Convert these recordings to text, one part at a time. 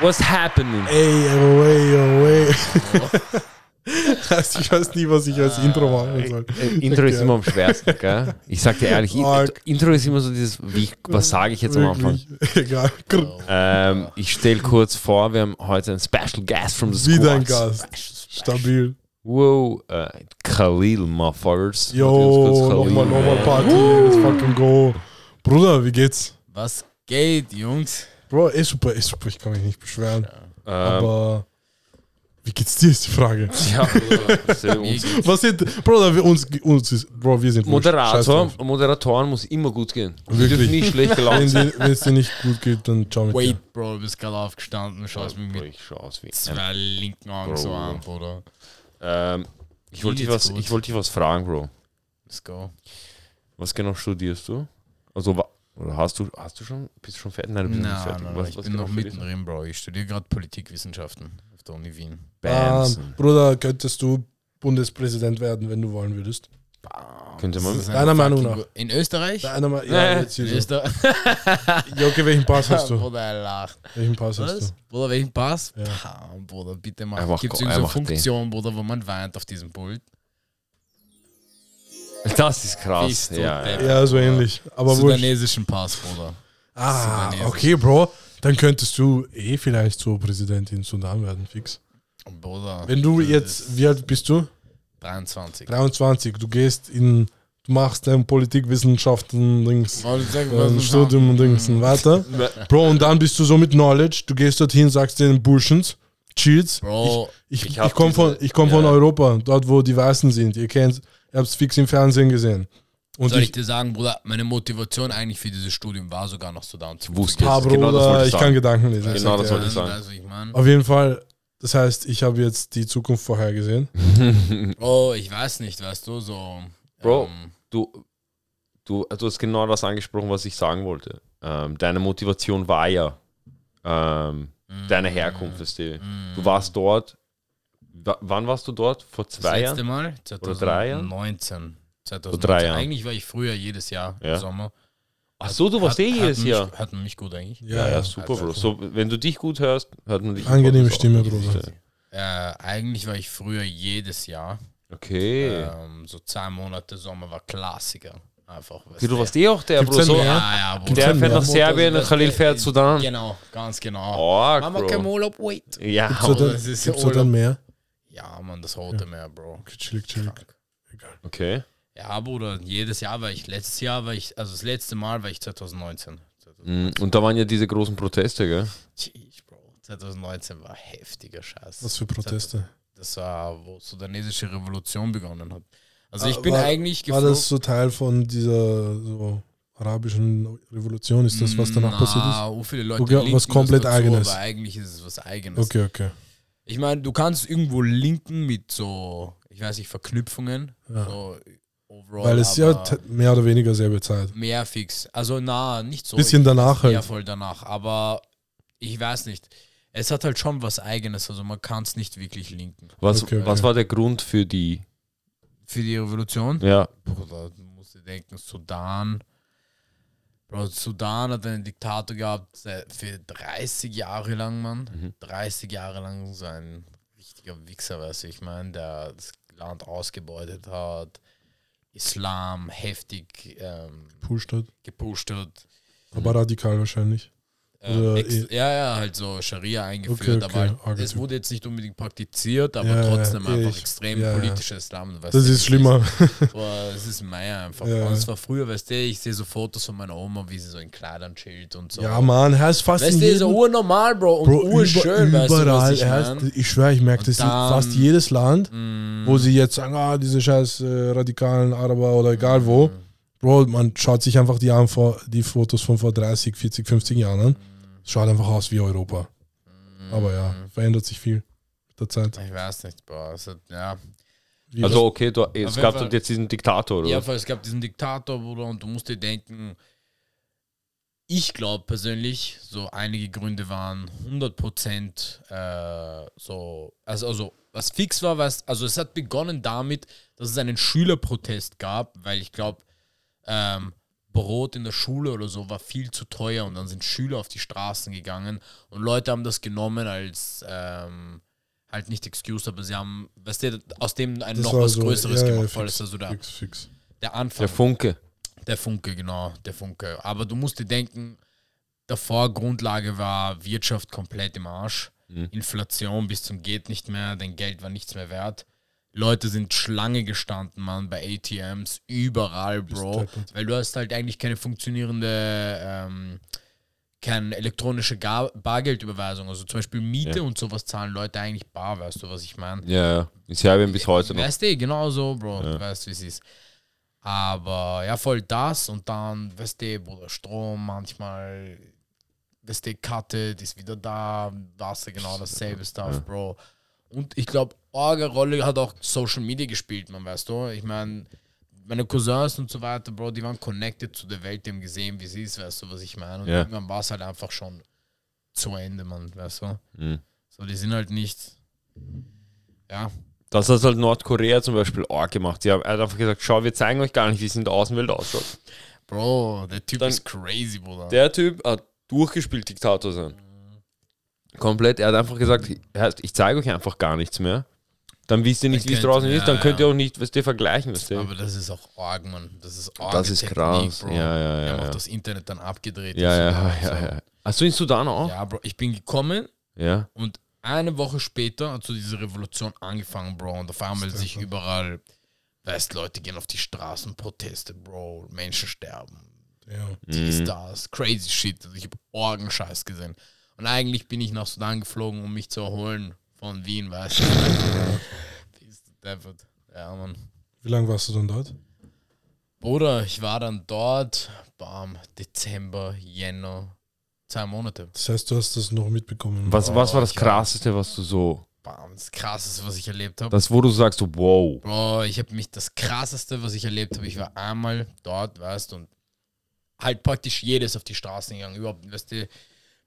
What's happening? Ey, away, away. ich weiß nie, was ich als Intro machen soll. Äh, Intro ist immer am schwersten, gell? Ich sag dir ehrlich. Intro ist immer so dieses, wie, was sage ich jetzt am Anfang? Wirklich. Egal. Ähm, ich stelle kurz vor, wir haben heute einen Special Guest from the Squad. Wieder ein Gast. Stabil. Wow, äh, Khalil, motherfuckers. Yo, nochmal, nochmal Party. Let's fucking go. Bruder, wie geht's? Was geht, Jungs? Bro, ist super, ist super. Ich kann mich nicht beschweren. Ähm, Aber wie geht's dir, ist die Frage. ja, Bruder, Was sind, Bro, wir, uns, uns ist, Bro, wir sind Moderator. Moderatoren muss immer gut gehen. Wirklich? nie schlecht gelaufen dir- wenn es dir nicht gut geht, dann ciao mit dir. Wait, Bro, du bist gerade aufgestanden, schaust mich mit ich schau aus wie zwei linken Augen so Bro. an, Bruder. ähm, ich wollte dich, was- ich wollte dich was fragen, Bro. Let's go. Was genau studierst du? Also, wa- oder hast du, hast du schon, bist du schon fertig? Nein, du bist noch nicht Nein, fertig. nein, Was- ich was bin noch mittendrin, Bro. Ich studiere gerade Politikwissenschaften auf der Uni Wien. Bams. Ähm, Bruder, könntest du Bundespräsident werden, wenn du wollen würdest? Könnte man- Das ist Deiner ein Meinung nach? In Österreich? Deiner Ma- Nee. ja, jetzt hier In so. Okay, welchen Pass hast du? Bruder, er lacht. Welchen Pass hast Was? du? Bruder, welchen Pass? Ja. Pah, Bruder, bitte mach. Gibt es irgendeine einfach den. Funktion, Bruder, wo man weint auf diesem Pult? Das ist krass. Ja, ja. Ja, so ähnlich. Aber. Sudanesischen Pass, Bruder. Ah, Sudanesisch. okay, Bro. Dann könntest du eh vielleicht so Präsidentin Sudan werden, fix. Bruder. Wenn du jetzt, wie alt bist du? 23. 23. Du gehst in, du machst dein Politikwissenschaften, Dings, äh, Studium und Dings und weiter. Bro, und dann bist du so mit Knowledge, du gehst dorthin, sagst den Burschens, chills. Bro, Ich, Ich ich, ich komme von, ich komm von ja. Europa, dort wo die Weißen sind. Ihr kennt, ihr habt es fix im Fernsehen gesehen. Und soll ich ich, dir sagen, Bruder, meine Motivation eigentlich für dieses Studium war sogar noch Sudan zu Wusste ah, es. Genau das Bruder, wollte ich ich sagen. kann Gedanken lesen. Genau ich das dir wollte ich ehrlich. sagen. Also, ich meine, Auf jeden Fall, das heißt, ich habe jetzt die Zukunft vorhergesehen. oh, ich weiß nicht, weißt du, so. Bro. ähm, Du, du, du hast genau das angesprochen, was ich sagen wollte. Ähm, deine Motivation war ja ähm, deine Herkunft. Weißt du. du warst dort. Wa- Wann warst du dort? Vor das zwei letzte Jahren? Mal, Oder drei Jahren? 2019. 2019. Vor drei Jahren. Eigentlich war ich früher jedes Jahr Ja. im Sommer. Ach so, du warst eh jedes mich- Jahr. Hat man mich gut eigentlich. Ja, ja, super, Bro. So, wenn du dich gut hörst, hört man dich. Angenehme auch. Stimme, Bruder. Äh, eigentlich war ich früher jedes Jahr. Okay. Ähm, so zwei Monate Sommer war Klassiker. Einfach. Okay, du warst eh auch der, Gibt's Bro. So? Ja, ja, Bruder. der fährt nach Serbien, Das- Khalil fährt Sudan. Genau, ganz genau. Arg, Mama, kein Bro. Urlaub, wait. Ja, Gibt's dann, das ist gibt's Urlaub. dann mehr? Ja, Mann, das rote Meer, Bro. Okay, chillig, chillig. Egal. okay. Ja, Bruder, jedes Jahr war ich, letztes Jahr war ich, also das letzte Mal war ich 2019. Mm, Und da waren ja diese großen Proteste, gell? Jeez, Bro. 2019 war heftiger Scheiß. Was für Proteste? Das war, wo sudanesische Revolution begonnen hat. Also ich Ah, bin war- eigentlich War geflogen. das so Teil von dieser so arabischen Revolution? Ist das, was danach Na, passiert so viele Leute Okay, was komplett dazu, Eigenes. Aber eigentlich ist es was ist? Eigenes. Okay, okay. Ich meine, du kannst irgendwo linken mit so, ich weiß nicht, Verknüpfungen. Ja. So overall, Weil es ja mehr oder weniger selbe Zeit. mehr fix. Also na, nicht so. Bisschen Ich- danach Ja, halt. voll danach. Aber ich weiß nicht. Es hat halt schon was Eigenes. Also man kann es nicht wirklich linken. Was, Okay, okay. was war der Grund für die. Für die Revolution? Ja, Bruder, du musst dir denken, Sudan. Bro, Sudan hat einen Diktator gehabt seit- für 30 Jahre lang, Mann. Mhm. 30 Jahre lang so ein richtiger Wichser, weißt du, ich meine, der das Land ausgebeutet hat, Islam heftig ähm, Pusht hat. gepusht hat. Aber radikal wahrscheinlich. Ähm, Oder ex- ja, ja, halt so Scharia eingeführt, Okay, okay, aber halt, es wurde jetzt nicht unbedingt praktiziert, aber Ja, trotzdem einfach ich- extrem ja, politischer Islam. Das du, ist es schlimmer. Boah, es ist Meier einfach. Ja. Und es war früher, weißt du, ich sehe so Fotos von meiner Oma, wie sie so in Kleidern chillt und so. Ja, Mann, er ist fast Weißt du, ist urnormal, Bro, und Bro, urschön, über, weißt du, was überall. ich er mein? ist, ich schwöre, ich merke das in fast jedes Land, Mm, wo sie jetzt sagen, ah, diese scheiß äh, radikalen Araber oder egal wo. Bro, man schaut sich einfach die, an, vor, die Fotos von vor 30, 40, 50 Jahren an. Es schaut einfach aus wie Europa. Aber ja, verändert sich viel mit der Zeit. Ich weiß nicht, Bro. Es hat, ja. Wie also okay, du, es gab Fall- jetzt diesen Diktator, oder? Ja, es gab diesen Diktator, Bruder, und du musst dir denken, ich glaube persönlich, so einige Gründe waren 100% äh, so, also, also was fix war, was, also es hat begonnen damit, dass es einen Schülerprotest gab, weil ich glaube, ähm, Brot in der Schule oder so war viel zu teuer und dann sind Schüler auf die Straßen gegangen und Leute haben das genommen als ähm, halt nicht Excuse, aber sie haben, weißt du, aus dem ein Das noch was so- Größeres ja, ja, gemacht, weil fix, das also der, Fix, fix. der Anfang. Der Funke. Der Funke, genau, der Funke. Aber du musst dir denken, davor Grundlage war Wirtschaft komplett im Arsch. Mhm. Inflation bis zum geht nicht mehr, dein Geld war nichts mehr wert. Leute sind Schlange gestanden, Mann, bei ATMs, überall, Bro. Weil du hast halt eigentlich keine funktionierende, ähm, keine elektronische Gar Bargeldüberweisung. Also zum Beispiel Miete Ja. und sowas zahlen Leute eigentlich bar, weißt du, was ich meine? Ja, ja. In Serbien bis heute noch. Weißt du, genau so, Bro. Ja. Du weißt, wie es ist. Aber ja, voll das und dann, weißt du, Bruder, Strom manchmal, weißt du, Karte, die ist wieder da, Wasser, genau dasselbe Stuff, Ja. Bro. Und ich glaube, arge Rolle hat auch Social Media gespielt, man, weißt du. Ich meine, meine Cousins und so weiter, Bro, die waren connected zu der Welt, die haben gesehen, wie sie ist, weißt du, was ich meine. Und Ja. irgendwann war es halt einfach schon zu Ende, man, weißt du. Mhm. So, die sind halt nicht, ja, Das hat halt Nordkorea zum Beispiel auch gemacht. Sie haben einfach gesagt, schau, wir zeigen euch gar nicht, wie es in der Außenwelt ausschaut. Bro, der Typ Dann- ist crazy, Bruder. Der Typ hat durchgespielt, Diktator sein. Komplett. Er hat einfach gesagt, ich zeige euch einfach gar nichts mehr. Dann wisst ihr nicht, wie es draußen ja, ist, dann könnt ihr ja. auch nicht, was ihr vergleichen, was ihr. Aber das ist auch arg, Mann. Das ist arg. Das ist krass. Ja, ja, Wir ja. haben auch Ja, das Internet dann abgedreht. ja, ja, ja, so. ja. Hast du in Sudan auch? Ja, Bro, ich bin gekommen Ja. und eine Woche später hat so diese Revolution angefangen, Bro. Und auf einmal sich überall, weißt Leute gehen auf die Straßen, Proteste, Bro, Menschen sterben. Ja. Dies, Mhm. das, crazy shit. Also ich habe Orgenscheiß gesehen. Und eigentlich bin ich nach Sudan geflogen, um mich zu erholen von Wien, weißt du. David. Ja, Mann. Wie lange warst du dann dort? Bruder, ich war dann dort, bam, Dezember, Jänner, zwei Monate. Das heißt, du hast das noch mitbekommen. Was, was war das krasseste, was du so. Bam, das krasseste, was ich erlebt habe. Das, wo du sagst, so, wow. Bro, ich habe mich das krasseste, was ich erlebt habe, ich war einmal dort, weißt du, und halt praktisch jedes auf die Straßen gegangen. Überhaupt, weißt du,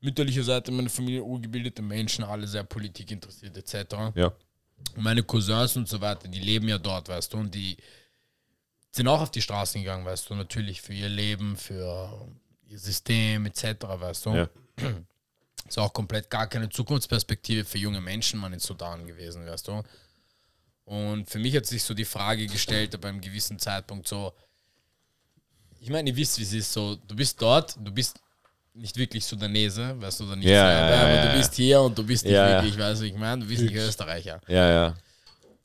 mütterliche Seite meiner Familie, urgebildete Menschen, alle sehr Politik interessiert, etc. Ja. Und meine Cousins und so weiter, die leben ja dort, weißt du, und die sind auch auf die Straßen gegangen, weißt du, natürlich für ihr Leben, für ihr System, etc., weißt du. Ja. Ist auch komplett gar keine Zukunftsperspektive für junge Menschen, man in Sudan gewesen, weißt du. Und für mich hat sich so die Frage gestellt, ab einem gewissen Zeitpunkt so, ich meine, ihr wisst, wie es ist, so, du bist dort, du bist nicht wirklich Sudanese, weißt du, oder nicht, Ja, ja, aber ja, du ja. bist hier und du bist nicht Ja, ja. wirklich, weißt du, ich meine, du bist nicht. Österreicher. Ja, ja.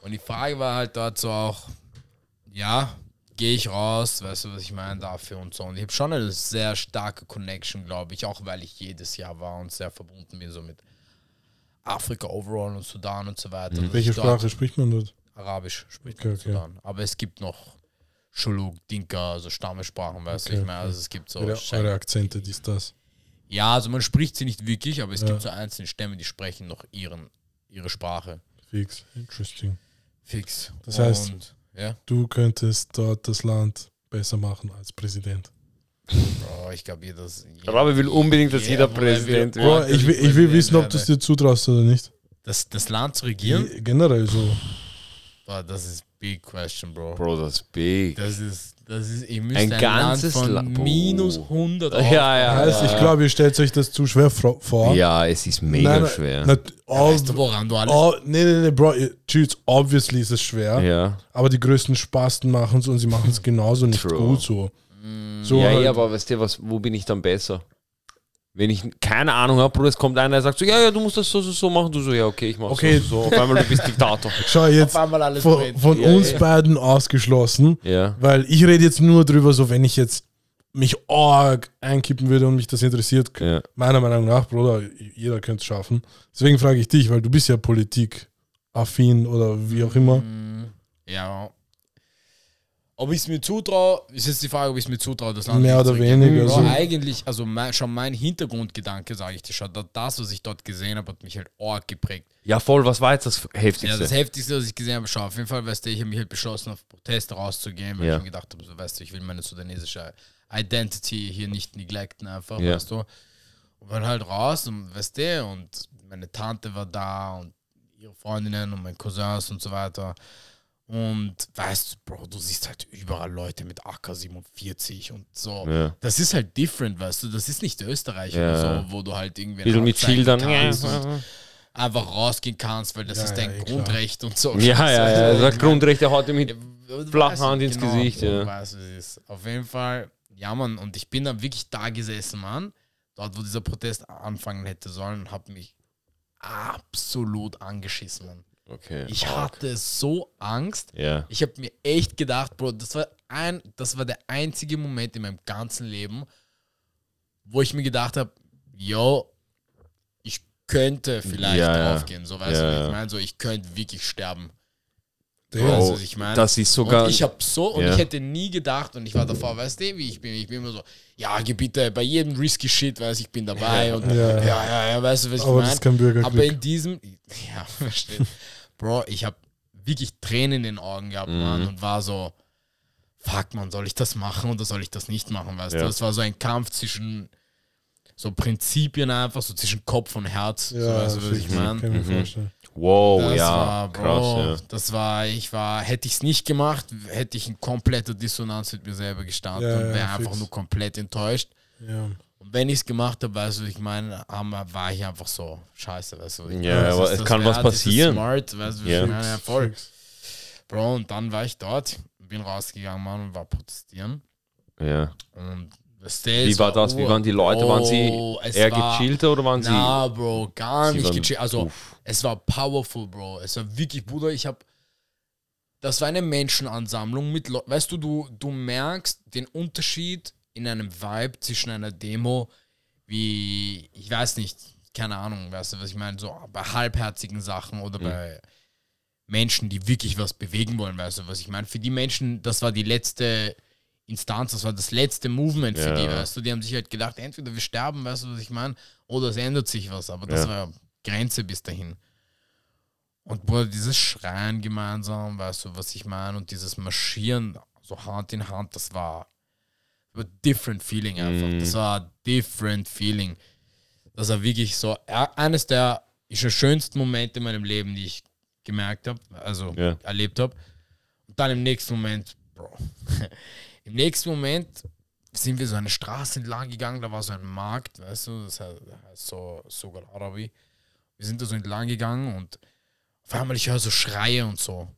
Und die Frage war halt dort so auch, ja, gehe ich raus, weißt du, was ich meine dafür und so. Und ich habe schon eine sehr starke Connection, glaube ich, auch weil ich jedes Jahr war und sehr verbunden bin so mit Afrika overall und Sudan und so weiter. Dass Welche Sprache spricht man dort? Arabisch spricht Okay, man okay. Sudan. Aber es gibt noch Shuluk, Dinka, also Stammesprachen, weißt du, Okay, ich meine, also es gibt so. Eure, eure Akzente, dies, das. Ja, also man spricht sie nicht wirklich, aber es Ja. gibt so einzelne Stämme, die sprechen noch ihren, ihre Sprache. Fix. Interesting. Fix. Das heißt- und, ja. Du könntest dort das Land besser machen als Präsident. Bro, ich glaube, jeder. Der Rabe will unbedingt, dass jeder Präsident wird. Bro, ich will, ich will wissen, ob du es dir zutraust oder nicht. Das, das Land zu regieren? Generell so. Boah, das ist big question, Bro. Bro, das ist big. Das ist, das ist, ihr müsst Ein ein, ganzes Land La- von minus 100 Ja, ja. heißt, ich glaube, ihr stellt euch das zu schwer vor. Ja, es ist mega Nein, schwer. Nat- Weißt du, ob- woran du alles... oh, nee, nee, nee, Bro, Dudes, obviously ist es schwer. ja. Aber die größten Spasten machen es und sie machen es genauso nicht True. gut so. so ja, halt, ja, aber weißt du, was, wo bin ich dann besser? Wenn ich keine Ahnung habe, Bruder, es kommt einer, der sagt so, ja, ja, du musst das so, so, so machen. Du so, ja, okay, ich mach Okay. so, so, so. Auf einmal, du bist Diktator. Schau jetzt, Auf einmal alles von, von Ja, uns ja. beiden ausgeschlossen, Ja. weil ich rede jetzt nur drüber, so wenn ich jetzt mich arg einkippen würde und mich das interessiert, Ja. meiner Meinung nach, Bruder, jeder könnte es schaffen. Deswegen frage ich dich, weil du bist ja politikaffin oder wie auch immer. Mm, Ja. Ob ich es mir zutraue, ist jetzt die Frage, ob ich es mir zutraue, das Land Mehr oder weniger, Ja, so. eigentlich, also mein, schon mein Hintergrundgedanke, sage ich dir schon, da- das, was ich dort gesehen habe, hat mich halt arg geprägt. ja, voll, was war jetzt das Ja, Heftigste? das Heftigste, was ich gesehen habe, schau, auf jeden Fall, weißt du, ich habe mich halt beschlossen, auf Proteste rauszugehen, weil Ja. ich mir gedacht habe, so, weißt du, ich will meine sudanesische Identity hier nicht neglecten einfach, Ja. weißt du. Und bin halt raus und, weißt du, und meine Tante war da und ihre Freundinnen und meine Cousins und so weiter. Und weißt du, Bro, du siehst halt überall Leute mit AK-47 und so. Ja. Das ist halt different, weißt du. Das ist nicht Österreich Ja. oder so, wo du halt irgendwie Bisschen mit Schildern. kannst Ja, einfach rausgehen kannst, weil das Ja, ist ja, dein eh, klar. Grundrecht und so. ja, ja, ja. Also, Das ich Grundrechte heute mit. mein, du flachen Hand ins Gesicht, du ja. Weißt, ist. Auf jeden Fall, ja, Mann. Und ich bin dann wirklich da gesessen, Mann. Dort, wo dieser Protest anfangen hätte sollen, und habe mich absolut angeschissen, Mann. Okay. Ich arg. hatte so Angst. Ja. Ich habe mir echt gedacht, Bro, das war ein, das war der einzige Moment in meinem ganzen Leben, wo ich mir gedacht habe, yo, ich könnte vielleicht Ja, draufgehen. So weißt Ja, du, ja. ich meine, so ich könnte wirklich sterben. Der, Weißt du, was ich meine? das ist sogar. und ich habe so, und Ja. ich hätte nie gedacht, und ich war davor, weißt du, wie ich bin, ich bin immer so, ja, bitte, bei jedem risky Shit, weiß ich bin dabei und Ja. ja, ja, ja, weißt du, was ich aber das meine? ist kein Bürgerkrieg. Aber in diesem, ja, verstehe. Bro, ich habe wirklich Tränen in den Augen gehabt, Mhm. Mann, und war so, fuck, man, soll ich das machen oder soll ich das nicht machen, weißt Ja. du? Das war so ein Kampf zwischen so Prinzipien einfach, so zwischen Kopf und Herz, so, ja, weißt du, was ich fix, meine? Mhm. Wow, Das ja. war, Bro, krass, ja. das war, ich war, hätte ich es nicht gemacht, hätte ich in kompletter Dissonanz mit mir selber gestanden Ja, und ja, wäre fix. einfach nur komplett enttäuscht. Ja. Und wenn ich es gemacht habe, weißt du, ich meine, war ich einfach so, scheiße, weißt du. Ja, meine, das aber es kann was wert, ist passieren. Smart, weißt du, was Ja. ich meine, ja, voll. Fix. Bro, und dann war ich dort, bin rausgegangen, Mann, und war protestieren. ja. Und Wie war das? Wie waren die Leute? Waren sie Oh, eher war- gechillter oder waren sie. Na, Bro, gar Sie nicht gechillt. Also, Uff. es war powerful, Bro. Es war wirklich, Bruder, ich hab. Das war eine Menschenansammlung mit Leu- Weißt du, du, du merkst den Unterschied in einem Vibe zwischen einer Demo, wie, ich weiß nicht, keine Ahnung, weißt du, was ich meine, so bei halbherzigen Sachen oder Mhm. bei Menschen, die wirklich was bewegen wollen, weißt du, was ich meine. Für die Menschen, das war die letzte Instanz, das war das letzte Movement für Ja. die, weißt du. Die haben sich halt gedacht, entweder wir sterben, weißt du, was ich meine, oder es ändert sich was. Aber das Ja. war Grenze bis dahin. Und Bruder, dieses Schreien gemeinsam, weißt du, was ich meine, und dieses Marschieren, so Hand in Hand, das war, war different feeling einfach. Mhm. Das war different feeling. Das war wirklich so eines der schönsten Momente in meinem Leben, die ich gemerkt habe, also Ja. erlebt habe. Und dann im nächsten Moment, Bro, im nächsten Moment sind wir so eine Straße entlang gegangen, da war so ein Markt, weißt du, das heißt so Sogar Arabi. Wir sind da so entlang gegangen und auf einmal ich höre so Schreie und so.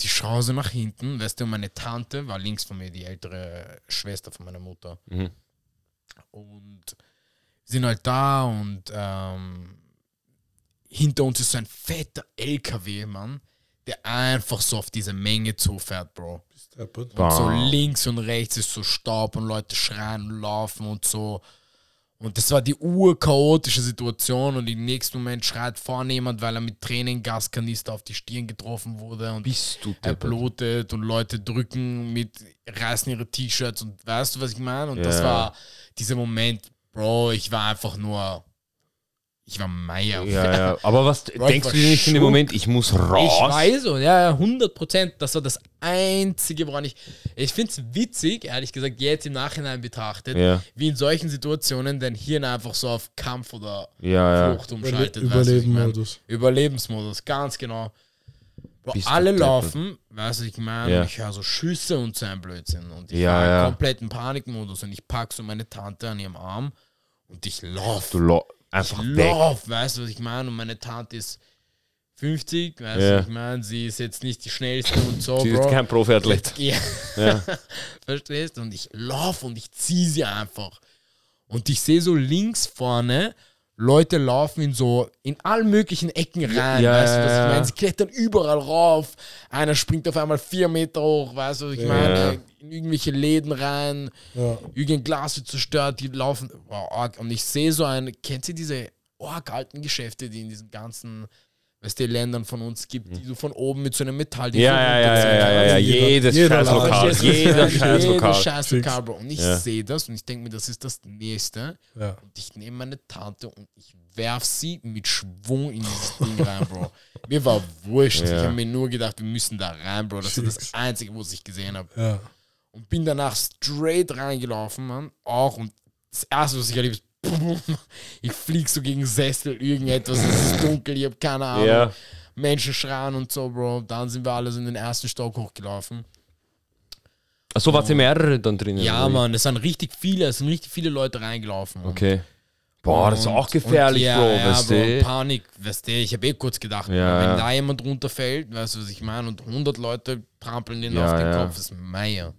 Die so nach hinten, weißt du, und meine Tante war links von mir, die ältere Schwester von meiner Mutter. Mhm. Und sind halt da und ähm, hinter uns ist so ein fetter LKW, Mann, der einfach so auf diese Menge zufährt, Bro. Und so links und rechts ist so Staub und Leute schreien und laufen und so. Und das war die urchaotische Situation und im nächsten Moment schreit vorne jemand, weil er mit Tränengaskanister auf die Stirn getroffen wurde und Bist du er blutet und Leute drücken mit, reißen ihre T-Shirts und weißt du, was ich meine? Und das Ja. war dieser Moment, Bro, ich war einfach nur, ich war Meier. Ja, ja. Aber was ich denkst du dir nicht in dem. Moment, ich muss raus? Ich weiß so, ja, ja, 100 Prozent. Das war das Einzige, woran ich. Ich finde es witzig, ehrlich gesagt, jetzt im Nachhinein betrachtet, Ja. wie in solchen Situationen dein Hirn einfach so auf Kampf oder Ja, ja. Flucht Überle umschaltet. du, was ich mein? Überlebensmodus, ganz genau. Bro, Bist du alle laufen, weißt du, ich meine, Ja. ich höre so Schüsse und so ein Blödsinn. Und ich Ja, war ja. komplett im Panikmodus und ich pack so meine Tante an ihrem Arm und ich laufe. Du lo einfach Ich weg. lauf, weißt du, was ich meine? Und meine Tante ist 50, weißt Ja. du, was ich meine? Sie ist jetzt nicht die schnellste und so, Sie ist Bro. kein Profiathlet. Ja. Ja. Verstehst du? Und ich laufe und ich ziehe sie einfach. Und ich sehe so links vorne, Leute laufen in so, in allen möglichen Ecken rein, ja, weißt du, was ja, ich meine? Sie klettern überall rauf. Einer springt auf einmal vier Meter hoch, weißt du, was ich Ja. meine? In irgendwelche Läden rein, Ja. irgendein Glas wird zerstört, die laufen. Wow, arg. und ich sehe so ein, kennt ihr diese arg alten Geschäfte, die in diesen ganzen, weißt du, Ländern von uns gibt, die du von oben mit so einem Metall. Ja, ja, ja, ja, ja, ja, ja. Jeder- Jedes jeder scheiß Laden. Lokal. Verstehst du? Jeder scheiß Jeder Lokal. scheiß Fix. Lokal, Bro. Und ich Ja. sehe das und ich denke mir, das ist das Nächste. Ja. Und ich nehme meine Tante und ich werf sie mit Schwung in dieses Ding rein, Bro. Mir war wurscht. Ja. Ich habe mir nur gedacht, wir müssen da rein, Bro. Das ist das. Einzige, was ich gesehen habe. Ja. Und bin danach straight reingelaufen, Mann. Auch. Und das Erste, was ich erlebt habe, ich flieg so gegen Sessel, irgendetwas, es ist dunkel, ich habe keine Ahnung. Ja. Menschen schreien und so, Bro. Dann sind wir alle so in den ersten Stock hochgelaufen. Achso, wart ihr mehrere dann drinnen? Ja? Mann, es sind richtig viele, es sind richtig viele Leute reingelaufen. Okay. Boah, das ist auch gefährlich, und ja, Bro, ja, weißt Bro, du? Panik, weißt du, ich habe eh kurz gedacht, Ja, wenn ja. da jemand runterfällt, weißt du, was ich meine, und 100 Leute trampeln den auf den. Kopf, das ist Meier.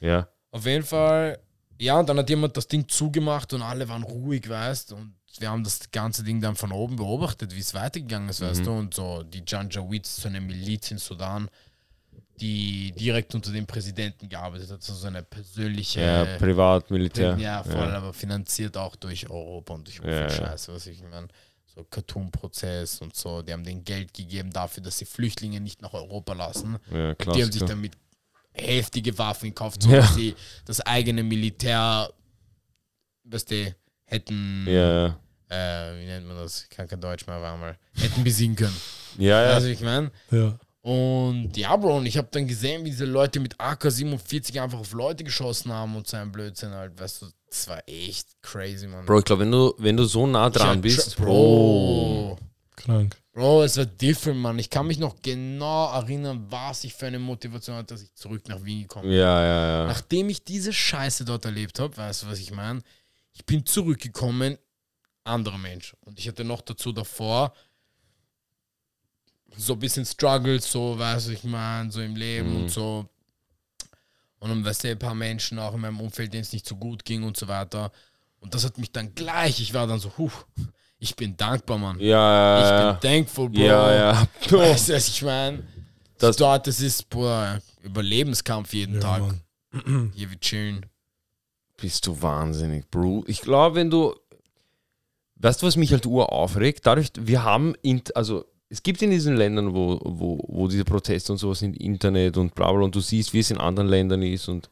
Ja. Auf jeden Fall, ja, und dann hat jemand das Ding zugemacht und alle waren ruhig, weißt du, und wir haben das ganze Ding dann von oben beobachtet, wie es weitergegangen ist, Mhm. weißt du, und so die Janjaweeds, so eine Miliz in Sudan, die direkt unter dem Präsidenten gearbeitet hat, so eine persönliche Ja, Privat, Militär. ja, voll, aber finanziert auch durch Europa und durch Ja, ja. Scheiße, was ich meine. So Khartoum-Prozess und so, die haben denen Geld gegeben dafür, dass sie Flüchtlinge nicht nach Europa lassen. Ja, die haben sich damit heftige Waffen gekauft, so Ja. dass sie das eigene Militär, weißt du, hätten, Ja, ja. äh, wie nennt man das? Ich kann kein Deutsch mehr, war mal, hätten besiegen können. Ja, ja. Also ich meine, Ja. und ja, Bro, und ich habe dann gesehen, wie diese Leute mit AK-47 einfach auf Leute geschossen haben und so ein Blödsinn halt, weißt du, das war echt crazy, Mann. Bro, ich glaube, wenn du, wenn du so nah dran Ja, bist, tr- Bro. Krank. Bro, es war different, Mann. Ich kann mich noch genau erinnern, was ich für eine Motivation hatte, dass ich zurück nach Wien gekommen bin. Ja, ja, ja. Nachdem ich diese Scheiße dort erlebt habe, weißt du, was ich meine? Ich bin zurückgekommen, anderer Mensch. Und ich hatte noch dazu davor so ein bisschen Struggles, so, weißt du, ich meine, so im Leben Mhm. und so. Und dann, weißt du, ein paar Menschen auch in meinem Umfeld, denen es nicht so gut ging und so weiter. Und das hat mich dann gleich, ich war dann so, huh, ich bin dankbar, Mann. Ja, ja, Ich ja. bin thankful, Bro. Ja, ja. Weißt du, was ich meine? Das- dort, das ist boah, Überlebenskampf jeden Ja, Tag. Mann. Hier wir chillen. Bist du wahnsinnig, Bro. Ich glaube, wenn du. Weißt du, was mich halt ur aufregt? Dadurch, wir haben, int- also es gibt in diesen Ländern, wo, wo, wo diese Proteste und sowas sind, Internet und bla bla, und du siehst, wie es in anderen Ländern ist. Und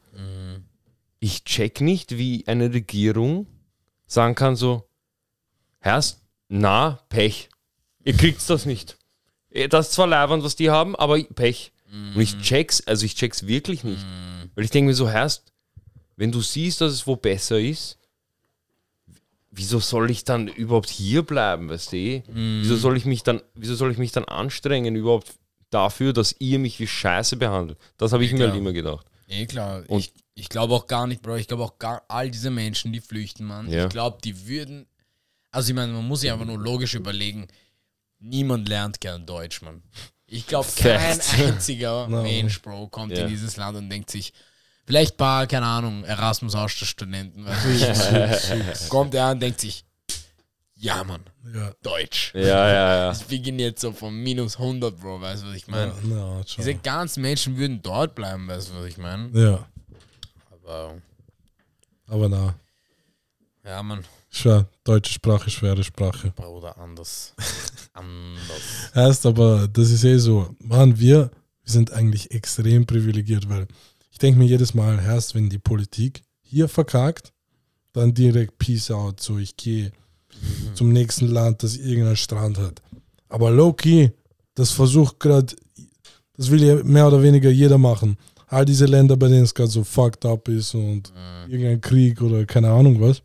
ich check nicht, wie eine Regierung sagen kann, so, Herrst, na, Pech. Ihr kriegt das nicht. Das ist zwar leibend, was die haben, aber Pech. Und ich check's, also ich check's wirklich nicht. Weil ich denke mir so, Herst, wenn du siehst, dass es wo besser ist, wieso soll ich dann überhaupt hier bleiben, weißt du? eh? Wieso soll ich mich dann, wieso soll ich mich dann anstrengen überhaupt dafür, dass ihr mich wie Scheiße behandelt? Das habe ich mir halt immer gedacht. Eh klar. Und- ich ich glaube auch gar nicht, Bro. Ich glaube auch gar all diese Menschen, die flüchten, Mann. Ja. Ich glaube, die würden. Also ich meine, man muss sich einfach nur logisch überlegen. Niemand lernt gern Deutsch, Mann. Ich glaube, kein einziger No. Mensch, Bro, kommt Ja. in dieses Land und denkt sich, vielleicht ein paar, keine Ahnung, Erasmus-Austauschstudenten, weißt du, kommt er und denkt sich, ja, Mann, Ja. Deutsch. Ja, ja, ja. Ich beginne jetzt so von minus 100, Bro, weißt du, was ich meine? Ja, schau. Diese ganzen Menschen würden dort bleiben, weißt du, was ich meine? ja, Aber, aber na. ja, Mann, Schwer. Deutsche Sprache, schwere Sprache. Bruder, anders. anders. Heißt aber, das ist eh so. Mann, wir, wir sind eigentlich extrem privilegiert, weil ich denke mir jedes Mal, erst wenn die Politik hier verkackt, dann direkt Peace out. So, ich gehe zum nächsten Land, das irgendeinen Strand hat. Aber Loki, das versucht gerade, das will ja mehr oder weniger jeder machen. All diese Länder, bei denen es gerade so fucked up ist und irgendein Krieg oder keine Ahnung was.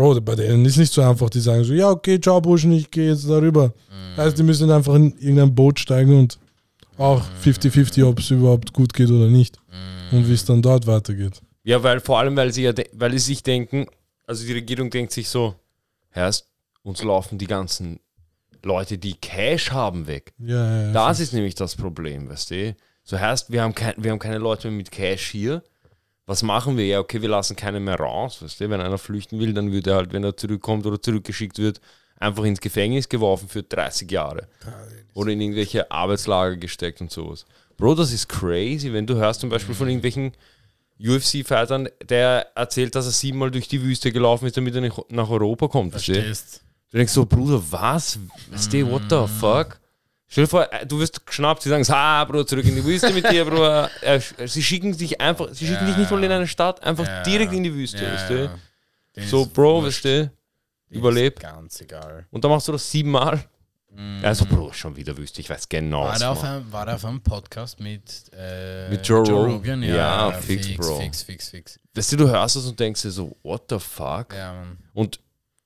Bro, bei denen ist nicht so einfach, die sagen so, ja, okay, ciao, Burschen, ich gehe jetzt darüber. Heißt, die müssen einfach in irgendein Boot steigen und auch 50-50, ob es überhaupt gut geht oder nicht. Und wie es dann dort weitergeht. Ja, weil vor allem, weil sie ja, weil sie sich denken, also die Regierung denkt sich so, Herrst, uns laufen die ganzen Leute, die Cash haben, weg. Ja, ja. Das ist nämlich das Problem, weißt du? So heißt, wir haben, kein, wir haben keine Leute mehr mit Cash hier. Was machen wir? Ja, okay, wir lassen keinen mehr raus, weißt du? Wenn einer flüchten will, dann wird er halt, wenn er zurückkommt oder zurückgeschickt wird, einfach ins Gefängnis geworfen für 30 Jahre. Oder in irgendwelche Arbeitslager gesteckt und sowas. Bro, das ist crazy, wenn du hörst zum Beispiel von irgendwelchen UFC-Fightern, der erzählt, dass er siebenmal durch die Wüste gelaufen ist, damit er nicht nach Europa kommt. Verstehst du? Denkst so, Bruder, was? Weißt du, what the fuck? Stell dir vor, äh, du wirst geschnappt, sie sagen, ah, Bruder, zurück in die Wüste mit dir, Bruder. Äh, Sie schicken dich einfach, sie schicken dich nicht mal in eine Stadt, einfach Ja. direkt in die Wüste, Ja, weißt du? ja. Denen So, Bro, wurscht. weißt du, Denen überleb. Ist ganz egal. Und dann machst du das siebenmal. Also, Bro, schon wieder Wüste, ich weiß genau, War der, auf einem, war der auf einem Podcast mit, äh, Mit Joe Rogan? Ja, Ja, fix, fix, Bro. fix, fix, fix. Weißt du, du hörst das und denkst dir so, what the fuck? Ja. Und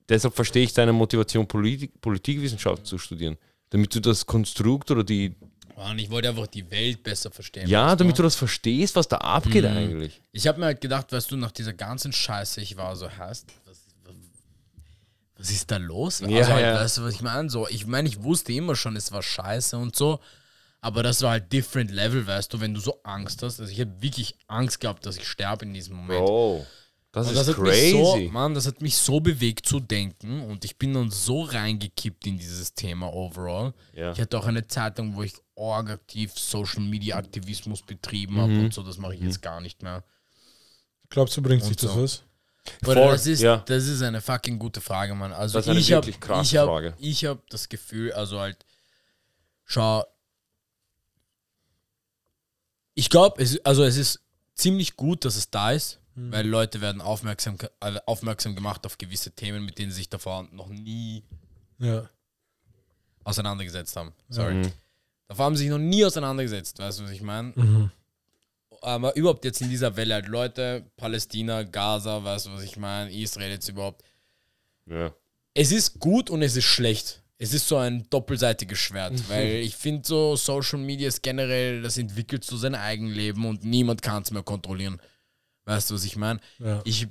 deshalb verstehe ich deine Motivation, Politik, Politikwissenschaft zu studieren. Damit du das Konstrukt oder die, Mann, ich wollte einfach die Welt besser verstehen. ja, damit du das verstehst, was da abgeht Mhm. eigentlich. Ich habe mir halt gedacht, weißt du, nach dieser ganzen Scheiße, ich war so, heißt, was, was ist da los? Ja, also halt, ja. weißt du, was ich meine? So, ich meine, ich wusste immer schon, es war scheiße und so, aber das war halt different level, weißt du, wenn du so Angst hast. Also ich habe wirklich Angst gehabt, dass ich sterbe in diesem Moment. Bro, das Und ist das hat mich so, crazy. Mann, das hat mich so bewegt zu denken und ich bin dann so reingekippt in dieses Thema overall. Ja. Ich hatte auch eine Zeit lang, wo ich org aktiv Social Media Aktivismus betrieben habe Mhm. und so, das mache ich jetzt gar nicht mehr. Glaubst du, bringt sich Und das so. was? Oder Voll, das ist, ja. das ist eine fucking gute Frage, Mann. Also Das ist eine ich habe wirklich krasse ich hab, Frage. ich hab das Gefühl, also halt, schau, ich glaube, es, also es ist ziemlich gut, dass es da ist, Mhm. weil Leute werden aufmerksam, aufmerksam gemacht auf gewisse Themen, mit denen sie sich davor noch nie Ja. auseinandergesetzt haben. Sorry. Mhm. Davor haben sie sich noch nie auseinandergesetzt, weißt du, was ich meine? Mhm. Aber überhaupt jetzt in dieser Welle halt Leute, Palästina, Gaza, weißt du, was ich meine, Israel jetzt überhaupt. Ja. Es ist gut und es ist schlecht. Es ist so ein doppelseitiges Schwert, weil ich finde so Social Media ist generell, das entwickelt so sein Eigenleben und niemand kann es mehr kontrollieren. Weißt du, was ich meine? Ja. Ich,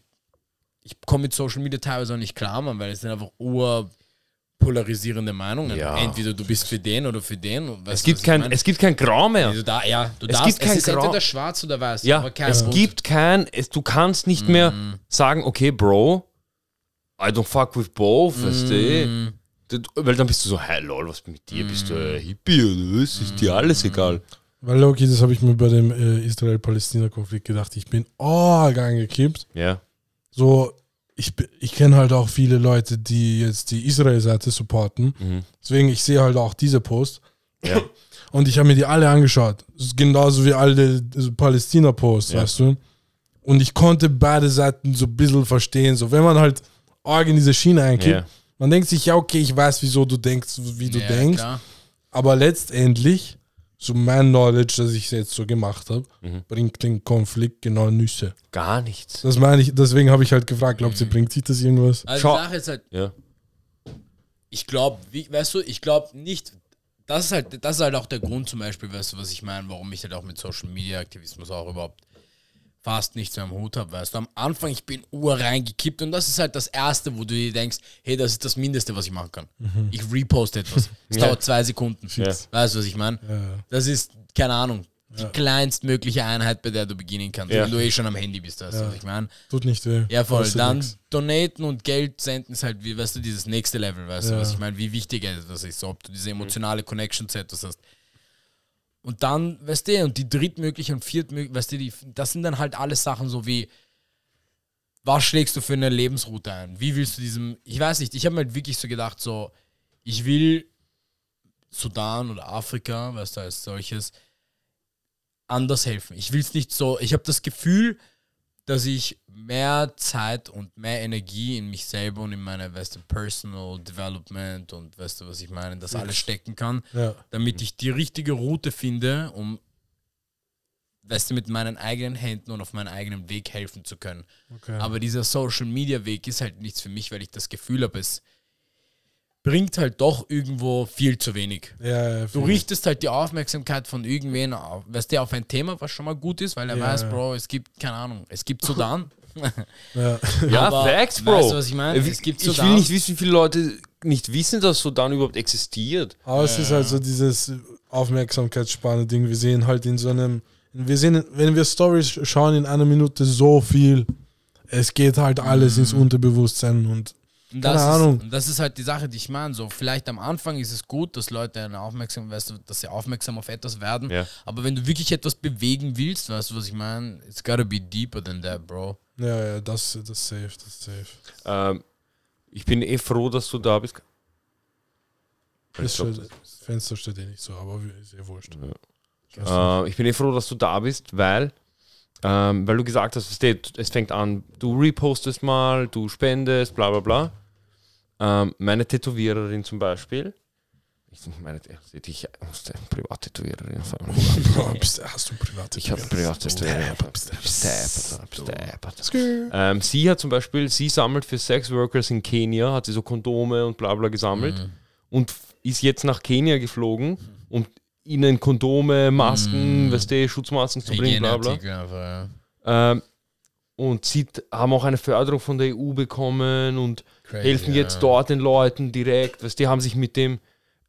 ich komme mit Social Media teilweise auch nicht klar, Mann, weil es sind einfach urpolarisierende Meinungen. Ja. Entweder du bist für den oder für den. weißt Es du, gibt ich kein, es gibt kein Grau mehr. Also da, ja, du Es darfst, gibt kein es ist Grau. entweder schwarz oder weiß. Ja, aber kein es Rot. gibt kein, es, du kannst nicht mehr Mhm. sagen, okay, Bro, I don't fuck with both, weißt du? Mm, Weil dann bist du so, hey lol, was mit dir? Bist du ein Hippie oder was? Ist dir alles egal? Weil, Loki, das habe ich mir bei dem äh, Israel-Palästina-Konflikt gedacht. Ich bin arg angekippt. Ja. So, ich, ich kenne halt auch viele Leute, die jetzt die Israel-Seite supporten. Mhm. Deswegen, ich sehe halt auch diese Post. Ja. Und ich habe mir die alle angeschaut. Genauso wie alle Palästina-Posts, Ja. weißt du? Und ich konnte beide Seiten so ein bisschen verstehen. So, wenn man halt arg in diese Schiene einkippt, Ja. man denkt sich, ja, okay, ich weiß, wieso du denkst, wie du ja, denkst. Klar. Aber letztendlich, so mein Knowledge, das ich jetzt so gemacht habe, Mhm. bringt den Konflikt genau Nüsse. Gar nichts. Das meine ich, deswegen habe ich halt gefragt, glaubt ihr, bringt sich das irgendwas? Also Schau- die Sache ist halt, Ja. ich glaube, weißt du, ich glaube nicht, das ist halt, das ist halt auch der Grund zum Beispiel, weißt du, was ich meine, warum ich halt auch mit Social Media Aktivismus auch überhaupt fast nichts mehr am Hut habe, weißt du. Am Anfang, ich bin ur reingekippt und das ist halt das Erste, wo du dir denkst, hey, das ist das Mindeste, was ich machen kann. Ich reposte etwas. Es Ja. dauert zwei Sekunden. Ja. Weißt du, was ich meine? Ja. Das ist, keine Ahnung, die kleinstmögliche Einheit, bei der du beginnen kannst, Ja. wenn du eh schon am Handy bist, weißt du, was ich meine? Tut nicht weh. Ja, voll. Kostet Dann nix. donaten und Geld senden ist halt, wie, weißt du, dieses nächste Level, weißt du, was ich meine, wie wichtig das ist, ob du diese emotionale Connection zu etwas hast. Und dann, weißt du, und die drittmögliche und viertmögliche, weißt du, die, das sind dann halt alles Sachen so wie, was schlägst du für eine Lebensroute ein? Wie willst du diesem, ich weiß nicht, ich habe mir halt wirklich so gedacht, so, ich will Sudan oder Afrika, weißt du, als solches, anders helfen. Ich will es nicht so, ich habe das Gefühl, dass ich mehr Zeit und mehr Energie in mich selber und in meine, weißt du, Personal Development und weißt du, was ich meine, das alles stecken kann, Ja. damit ich die richtige Route finde, um, weißt du, mit meinen eigenen Händen und auf meinen eigenen Weg helfen zu können. Okay. Aber dieser Social Media Weg ist halt nichts für mich, weil ich das Gefühl habe, es bringt halt doch irgendwo viel zu wenig. ja, ja, Du richtest halt die Aufmerksamkeit von irgendwen auf, weißt du, auf ein Thema, was schon mal gut ist, weil er Ja, weiß, ja. Bro, es gibt, keine Ahnung, es gibt Sudan. ja. Ja, Aber Facts, Bro. weißt du, was ich meine? Äh, Es gibt ich will Sudan. nicht wissen, wie viele Leute nicht wissen, dass Sudan überhaupt existiert. Aber es ist halt so dieses Aufmerksamkeitsspanne-Ding. Wir sehen halt in so einem, wir sehen, wenn wir Stories schauen in einer Minute so viel. Es geht halt alles ins Unterbewusstsein Und Keine das Ahnung. Ist, und das ist halt die Sache, die ich meine. So, vielleicht am Anfang ist es gut, dass Leute eine aufmerksam, weißt du, dass sie aufmerksam auf etwas werden. Ja. Aber wenn du wirklich etwas bewegen willst, weißt du, was ich meine? It's gotta be deeper than that, Bro. ja, ja, das, das safe, das safe. Ähm, ich bin eh froh, dass du da bist. Das, Ich glaub, steht, das Fenster steht eh nicht so, aber ist eh wurscht. Äh, ich bin eh froh, dass du da bist, weil, ähm, weil du gesagt hast, es fängt an, du repostest mal, du spendest, bla bla bla. Ähm, meine Tätowiererin zum Beispiel, ich meine, ich musste eine Privattätowiererin. Bro, bist, hast du private Ich habe Privattätowiererin. Ähm, sie hat zum Beispiel, sie sammelt für Sexworkers in Kenia, hat sie so Kondome und bla bla gesammelt. Mhm. Und ist jetzt nach Kenia geflogen, um ihnen Kondome, Masken, weißt du, Schutzmasken zu bringen, bla bla. Einfach, ja. Ähm, und sie haben auch eine Förderung von der EU bekommen und Crazy, helfen jetzt dort den Leuten direkt. Weißt, die haben sich mit dem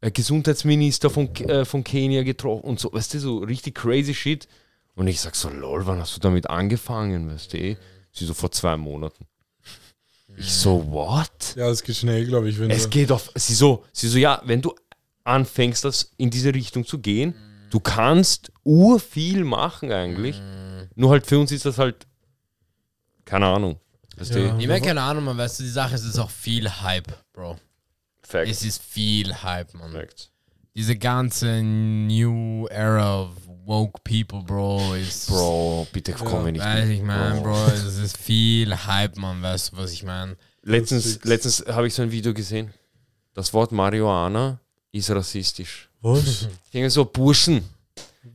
äh, Gesundheitsminister von, äh, von Kenia getroffen und so, weißt du, so richtig crazy shit. Und ich sag so, lol, wann hast du damit angefangen, weißt du? Sie so vor zwei Monaten. Ich so, what? Ja, es geht schnell, glaube ich. Wenn Es du, geht auf, sie so, sie so, ja, wenn du anfängst, das in diese Richtung zu gehen, du kannst urviel machen eigentlich. Nur halt für uns ist das halt, keine Ahnung. Weißt Ja. du? Ich meine, keine Ahnung, man weißt du, die Sache ist, es ist auch viel Hype, Bro. Facts. Es ist viel Hype, man. Facts. Diese ganze New Era of woke people, Bro, ist. Bro, bitte komm mir nicht. Weiß mit. ich, mein, Bro, es ist viel Hype, man, weißt du, was ich meine? Letztens, letztens habe ich so ein Video gesehen. Das Wort Marihuana ist rassistisch. was? Ich denke so, Burschen,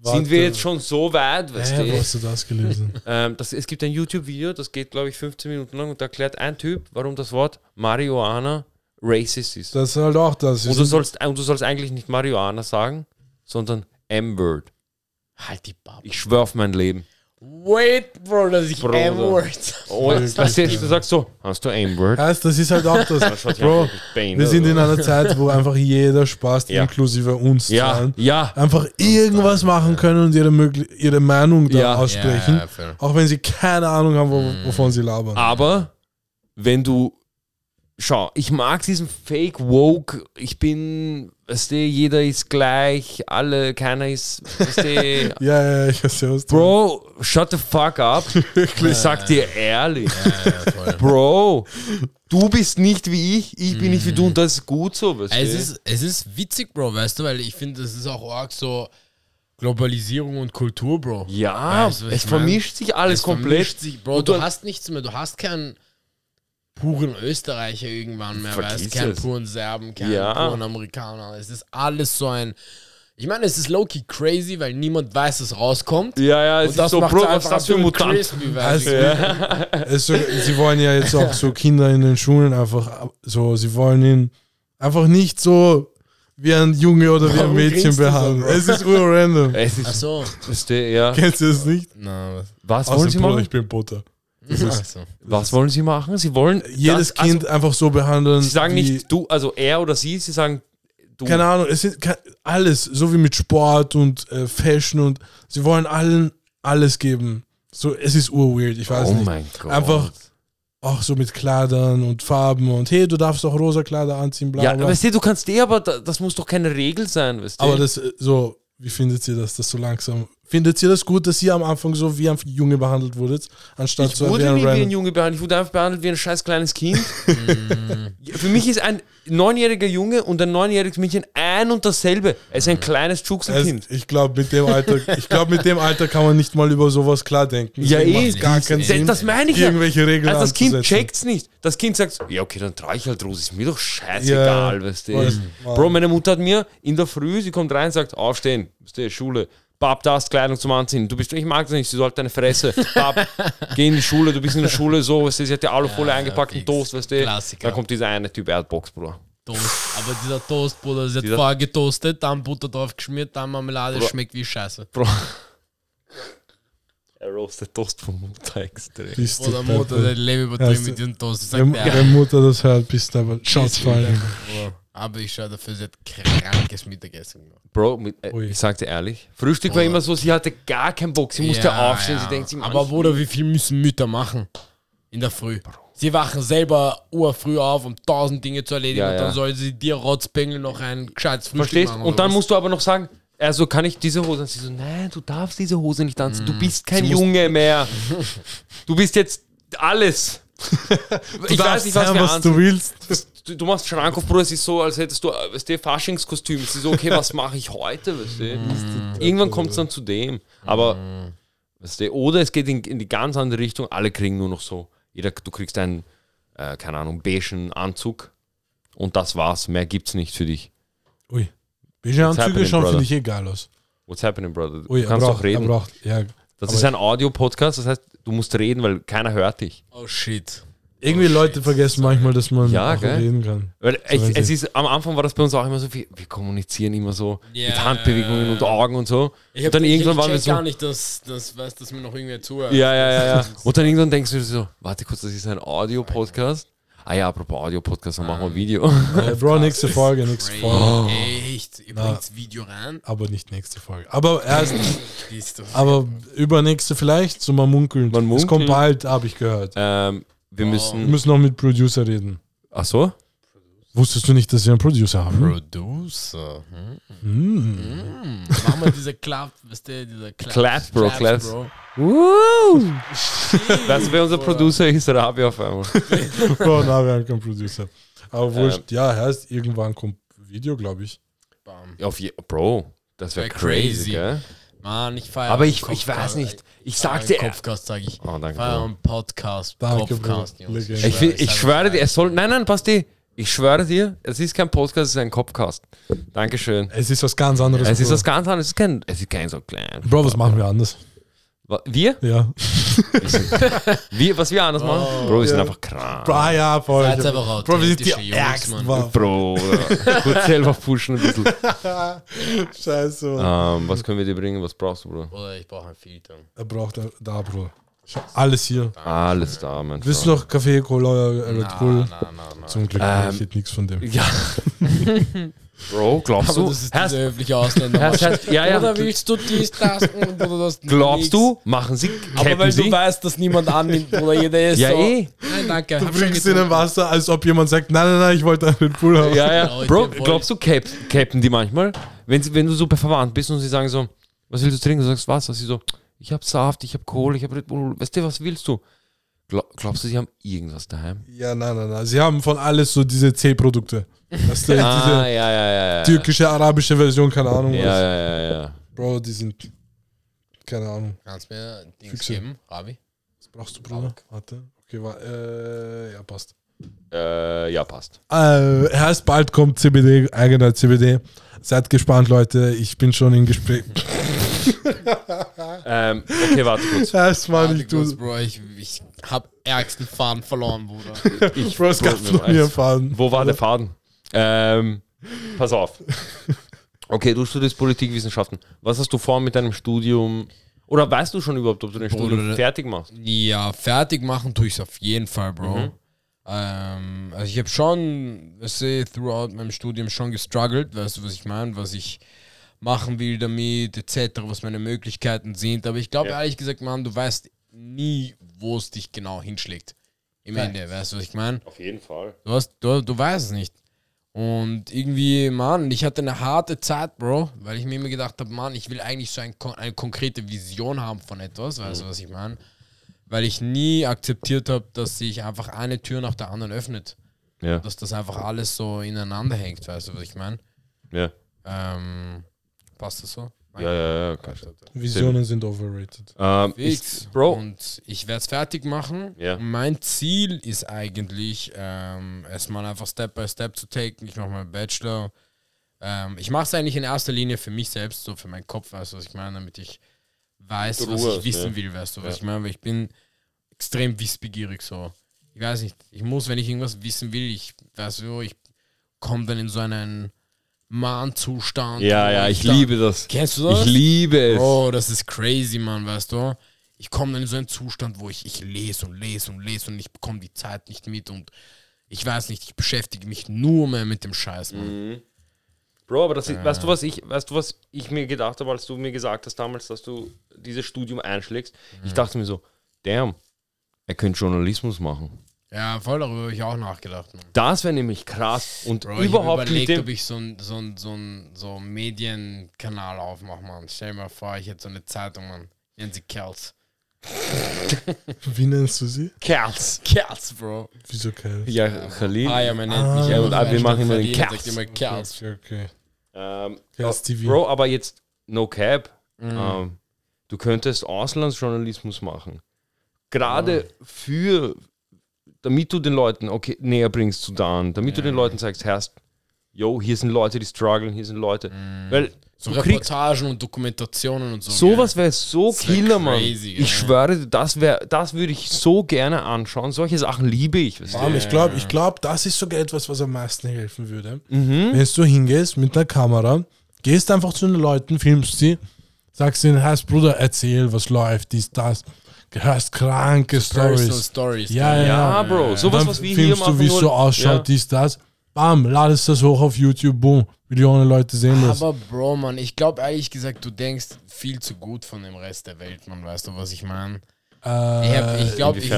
sind wir jetzt schon so weit? Weißt wo du? hast du das gelesen? Ähm, das, es gibt ein YouTube-Video, das geht, glaube ich, 15 Minuten lang und da erklärt ein Typ, warum das Wort Marihuana racist ist. Das ist halt auch das. Und du sollst, und du sollst eigentlich nicht Marihuana sagen, sondern M-Word. Halt die Bab. Ich schwör auf mein Leben. Wait, Bro, dass ich. M-Word Oh, weißt du, du sagst so, hast du M-Word? heißt, das ist halt auch das. Bro, wir sind in aus. einer Zeit, wo einfach jeder Spaß, Ja. inklusive uns, Ja, zahlen, ja. einfach irgendwas machen können und ihre, ihre Meinung da Ja. aussprechen. Auch wenn sie keine Ahnung haben, wo, wovon sie labern. Aber wenn du, schau, ich mag diesen Fake Woke, ich bin, weißt du, jeder ist gleich, alle, keiner ist, weißt du, Ja, ja, ich weiß ja, was du Bro, shut the fuck up. Ich sag dir ehrlich. Ja. Bro, du bist nicht wie ich, ich bin nicht wie du und das ist gut so, weißt du? Es ist, es ist witzig, Bro, weißt du, weil ich finde, es ist auch arg so Globalisierung und Kultur, Bro. ja, Weißt du, es ich mein? vermischt sich alles Es komplett. vermischt Sich, Bro, Und du du- hast nichts mehr, du hast keinen puren Österreicher irgendwann mehr, Vergiss weißt keinen es. puren Serben, keinen Ja. puren Amerikaner. Es ist alles so ein. Ich meine, es ist low-key crazy, weil niemand weiß, dass rauskommt. Ja, ja, es Und das ist so, macht's Bro, was einfach ist das für ein Mutant? crispy, weißt Also? Es ist so, sie wollen ja jetzt auch so Kinder in den Schulen einfach ab- so, sie wollen ihn einfach nicht so wie ein Junge oder wie ein Warum Mädchen grinst du so, behandeln. Bro? es ist urrandom. Es Ach ist, so. weißt du, ja. Kennst du das nicht? Na, was? Was wollen sie Bruder, machen? ich bin Butter. Ach so. Was wollen sie machen? Sie wollen Jedes das, Kind einfach so behandeln. Also, sie sagen wie, nicht du, also er oder sie, sie sagen du. Keine Ahnung, es sind alles, so wie mit Sport und äh, Fashion und sie wollen allen alles geben. So, es ist urweird, ich weiß oh nicht. mein Gott. Einfach auch so mit Kleidern und Farben und hey, du darfst auch rosa Kleider anziehen, bla Ja, bla. weißt du, du kannst eh, aber da- das muss doch keine Regel sein, weißt du? Aber das äh, so, wie findet ihr das, das so langsam? Findet ihr das gut, dass ihr am Anfang so wie ein Junge behandelt wurdet, anstatt ich so wurde wie ein nie wie ein? Junge behandelt, ich wurde einfach behandelt wie ein scheiß kleines Kind. Für mich ist ein neunjähriger Junge und ein neunjähriges Mädchen ein und dasselbe. Es ist ein kleines Es, Juxelkind. ich glaube, mit dem Alter, ich glaube, mit dem Alter kann man nicht mal über sowas klar denken. Ja, eh. macht's gar keinen Das- Sinn, das meine ich ja. irgendwelche Regeln Also das Kind anzusetzen. checkt's nicht. Das Kind sagt, ja okay, dann trage ich halt Rose, ist mir doch scheißegal, Ja, weißt du. weiß- Bro, meine Mutter hat mir in der Früh, sie kommt rein und sagt, aufstehen, weißt du, Schule. Bab, da hast Kleidung zum Anziehen. Du bist, ich mag das nicht, sie sollte deine Fresse. Bab, geh in die Schule, du bist in der Schule, so, weißt du, sie hat die Alufolie Ja, eingepackt und fix. Toast, weißt du. Klassiker. Dann kommt dieser eine Typ, er hat Box, Bro. Toast. Aber dieser Toast, Bruder, das ist jetzt Dieser- vorher getoastet, dann Butter drauf geschmiert, dann Marmelade, Bro. schmeckt wie Scheiße. Bro. Er roastet Toast von Mutter extrem. Bist Oder Mutter, der Leben übertrieben Heißt- mit diesem Toast. Wenn, Sagt der. wenn Mutter das hört, bist du aber Shots fallen. Bro. Aber ich schaue dafür, sie hat krankes Mittagessen gemacht. Bro, mit, äh, ich sag dir ehrlich, Frühstück war immer so, sie hatte gar keinen Bock, sie musste aufstehen, sie denkt sich, Aber Bruder, wie viel müssen Mütter machen? In der Früh. Sie wachen selber urfrüh auf, um tausend Dinge zu erledigen Ja, und dann ja. soll sie dir Rotzbengel noch ein gescheites Frühstück Verstehst? machen. Und oder dann was? musst du aber noch sagen, also kann ich diese Hose anziehen? Sie so, nein, du darfst diese Hose nicht anziehen. Du bist kein Sie Junge mehr. Du bist jetzt alles. Du darfst wir sein, was du anziehen. willst. Du, du machst Schrank auf, Bruder, es ist so, als hättest du, äh, weißt du, Faschingskostüm. Es ist so, okay, was mache ich heute, weißt du? Irgendwann kommt es dann zu dem. Aber, weißt du, oder es geht in, in die ganz andere Richtung, alle kriegen nur noch so, jeder, du kriegst einen, äh, keine Ahnung, beigen Anzug und das war's, mehr gibt's nicht für dich. Ui. Beige Anzüge schauen, brother? finde ich egal aus. What's happening, brother? Ui, du kannst er auch braucht, reden. Braucht, ja, Das aber- ist ein Audio-Podcast, das heißt, du musst reden, weil keiner hört dich. Oh shit. Irgendwie Leute vergessen manchmal, dass man Ja, auch gell? reden kann. Weil wenn ich, es ist, am Anfang war das bei uns auch immer so, wir, wir kommunizieren immer so Ja, mit Handbewegungen und Augen und so. Ich und hab, dann ich, irgendwann ich waren wir so. gar nicht, dass, dass, weiß, dass mir noch irgendwer zuhört. Ja, ja, ja, ja. Und dann irgendwann denkst du so, warte kurz, das ist ein Audio-Podcast. Ah ja, apropos Audio-Podcast, dann machen wir Video. Äh, Bro, nächste Folge, nächste. Folge. Echt? Ihr Video rein? Aber nicht nächste Folge. Aber erst, aber übernächste vielleicht, so mal munkeln. Man Es kommt munkelt. bald, habe ich gehört. ähm, wir Wir müssen. müssen noch mit Producer reden. Ach so? Wusstest du nicht, dass wir einen Producer haben? Producer. Hm? Hm. Machen wir diese Clap, weißt du, dieser Clap. Claps, Bro, Claps. Bro. Weißt du, wer unser Producer ist? Rabi auf einmal. Bro, na, wir haben keinen Producer. Aber wurscht, Ähm. ja, heißt, irgendwann kommt Video, glaube ich. Bam. Auf je, Bro, das wäre Wär crazy, crazy. gell? Mann, ich feiere. Aber ich, ich weiß nicht. Ich sagte. Kopfcast, sag ich. Oh, danke, Feier Podcast. Danke, Kopfcast, Bro. Jungs. Legende. Ich, find, ich schwöre dir, es soll. Nein, nein, Basti. Ich schwöre dir, es ist kein Podcast, es ist ein Kopfcast. Dankeschön. Es ist was ganz anderes. Es ist was ganz anderes. Es ist kein, es ist kein so klein. Bro, was machen wir anders? Wir? Ja. wir was wir anders machen? Bro, wir sind ja. einfach krank. Bro, ah, ja, voll. Seid einfach Bro, wir sind die Jungs, Ärgsten, Mann. Bro, kurz selber pushen ein bisschen. Scheiße, Mann. Ähm, was können wir dir bringen? Was brauchst du, Bro? Oder ich brauche ein Filter. Er braucht da, da, Bro. Alles hier. Alles da, mein Willst du noch Kaffee, Cola, Red Bull? Zum Glück, Ähm, ich hätte nichts von dem. Ja. Bro, glaubst Aber du? das ist Herrst- diese höfliche Ausländer. Ja, ja. Oder willst du dies, das und oder das? Glaubst nix. du? Machen sie? Aber weil du weißt, dass niemand annimmt oder jeder ist Ja, so. eh. Nein, danke. Du bringst in ein. Wasser, als ob jemand sagt, nein, nein, nein, ich wollte einen Bull haben. Ja, ja. Bro, glaubst du, cap, cappen die manchmal? Wenn, sie, wenn du so bei verwandt bist und sie sagen so, was willst du trinken? Du sagst Wasser. Sie so, ich hab Saft, ich hab Kohle, ich hab Red Bull. Weißt du, was willst du? Glaub, glaubst du, sie haben irgendwas daheim? Ja, nein, nein, nein. Sie haben von alles so diese C-Produkte. Weißt du, Ah, diese ja, ja, ja, ja. türkische, arabische Version, keine Ahnung Ja, was. ja, ja, ja. Bro, die sind, keine Ahnung. Kannst du mir Dings Füchse. geben, Rabi? Was brauchst du, Bruder? Warte. Okay, wa äh, ja, passt. Äh, ja, passt. Äh, heißt, bald kommt CBD, eigener CBD. Seid gespannt, Leute. Ich bin schon im Gespräch. Ähm, okay, warte kurz. Warte ich kurz, tu. Bro, ich, ich hab ärgsten Faden verloren, Bruder. Ich, Bro, es gab nie weiß. erfahren. Wo war der Faden? Ähm, pass auf. Okay, du studierst Politikwissenschaften. Was hast du vor mit deinem Studium? Oder weißt du schon überhaupt, ob du dein Studium Bruder, fertig machst? Ja, fertig machen tue ich es auf jeden Fall, Bro. Mhm. Ähm, also ich habe schon, weißt du, throughout meinem Studium schon gestruggelt, weißt du, was ich meine, was ich machen will damit, etc., was meine Möglichkeiten sind. Aber ich glaube Ja. ehrlich gesagt, Mann, du weißt nie, wo es dich genau hinschlägt. Im Ende, weißt du, was ich meine? Auf jeden Fall. Du, hast, du, du weißt es nicht. Und irgendwie, Mann, ich hatte eine harte Zeit, Bro, weil ich mir immer gedacht habe, Mann, ich will eigentlich so ein, eine konkrete Vision haben von etwas, weißt du, was ich meine? Weil ich nie akzeptiert habe, dass sich einfach eine Tür nach der anderen öffnet. Ja, Dass das einfach alles so ineinander hängt, weißt du, was ich meine? ja. Ähm, passt das so? Ja, ja, ja. klar. Visionen sind overrated. Ähm, Fix. ich, Bro, Und ich werde es fertig machen. Ja. Und Mein Ziel ist eigentlich, ähm, erstmal einfach Step by Step zu taken. Ich mache meinen Bachelor. Ähm, ich mache es eigentlich in erster Linie für mich selbst, so für meinen Kopf, weißt du, was ich meine, damit ich weiß, was ich wissen ja. will, weißt du, was Ja. ich meine, weil ich bin extrem wissbegierig so. Ich weiß nicht, ich muss, wenn ich irgendwas wissen will, ich weiß so, ich komme dann in so einen Mahnzustand. ja, ja, ich dann- liebe das. Kennst du das? Ich liebe es. Bro, das ist crazy, Mann, weißt du? Ich komme dann in so einen Zustand, wo ich, ich lese und lese und lese und ich bekomme die Zeit nicht mit und ich weiß nicht, ich beschäftige mich nur mehr mit dem Scheiß, Mann. Mhm. Bro, aber das ist, weißt du, was ich, weißt du, was ich mir gedacht habe, als du mir gesagt hast damals, dass du dieses Studium einschlägst? Mhm. Ich dachte mir so, damn, er könnte Journalismus machen. Ja, voll darüber habe ich auch nachgedacht, Mann. Das wäre nämlich krass und Bro, ich habe überhaupt mit überlegt, dem. ob ich so einen so ein, so ein, so Medienkanal aufmache, Mann. Stell dir mal vor, ich hätte so eine Zeitung, Mann. Nennen sie Kerls. Wie nennst du sie? Kerls. Kerls, Bro. Wieso kein? Ja, Khalil. Ah, ja, man nennt Ah. mich Ja, und wir so machen immer den sagt Kerls. immer Kerls. Okay, okay. Ähm, Kerls TV. Bro, aber jetzt no cap. Mhm. Ähm, du könntest Auslandsjournalismus machen. Gerade für, damit du den Leuten okay, näher bringst zu Dan, damit du den Leuten sagst, Herrst, yo, hier sind Leute, die strugglen, hier sind Leute. Weil So du Reportagen und Dokumentationen und so. sowas wäre so Das wär killer, Mann. crazy? Ich schwöre, dir, das wäre, das würde ich so gerne anschauen. Solche Sachen liebe ich. allem, ich glaube, ich glaub, das ist sogar etwas, was am meisten helfen würde. Mhm. Wenn du hingehst mit einer Kamera, gehst einfach zu den Leuten, filmst sie, sagst ihnen, heißt Bruder, erzähl, was läuft, dies, das. Hörst kranke Personal Stories. Stories. Ja, ja, Ja, Bro, Und sowas, dann was wir hier filmst machen. du, wie es so ausschaut, Ja. dies, das. Bam, ladest das hoch auf YouTube, boom. Millionen Leute sehen das. Aber Bro, Mann, ich glaube ehrlich gesagt, du denkst viel zu gut von dem Rest der Welt, Mann, weißt du, was ich meine? Äh, Ich, ich glaube, ich,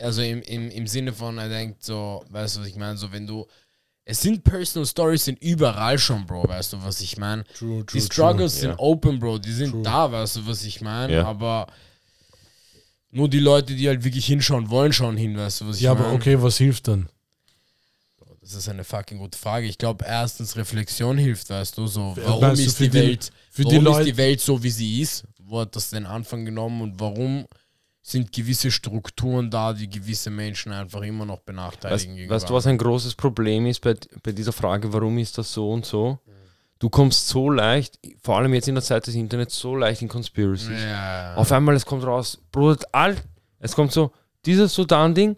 also im, im, im Sinne von, er denkt so, weißt du, was ich meine? So, wenn du, es sind Personal Stories, sind überall schon, Bro, weißt du, was ich meine? True, Die true, Struggles Ja. sind open, Bro, die sind True. da, weißt du, was ich meine? Ja. Aber nur die Leute, die halt wirklich hinschauen wollen, schauen hin, weißt du, was ich Ja, meine? aber okay, was hilft dann? Das ist eine fucking gute Frage. Ich glaube, erstens Reflexion hilft, weißt du, so, warum meinst du ist die, die- Welt, für die warum Leute- ist die Welt so, wie sie ist? Wo hat das den Anfang genommen und warum sind gewisse Strukturen da, die gewisse Menschen einfach immer noch Weißt, benachteiligen weißt du, was ein großes Problem ist bei, bei dieser Frage, warum ist das so und so? Du kommst so leicht, vor allem jetzt in der Zeit des Internets, so leicht in Conspiracies. Ja. Auf einmal, es kommt raus, Bruder, all, es kommt so, dieses Sudan-Ding,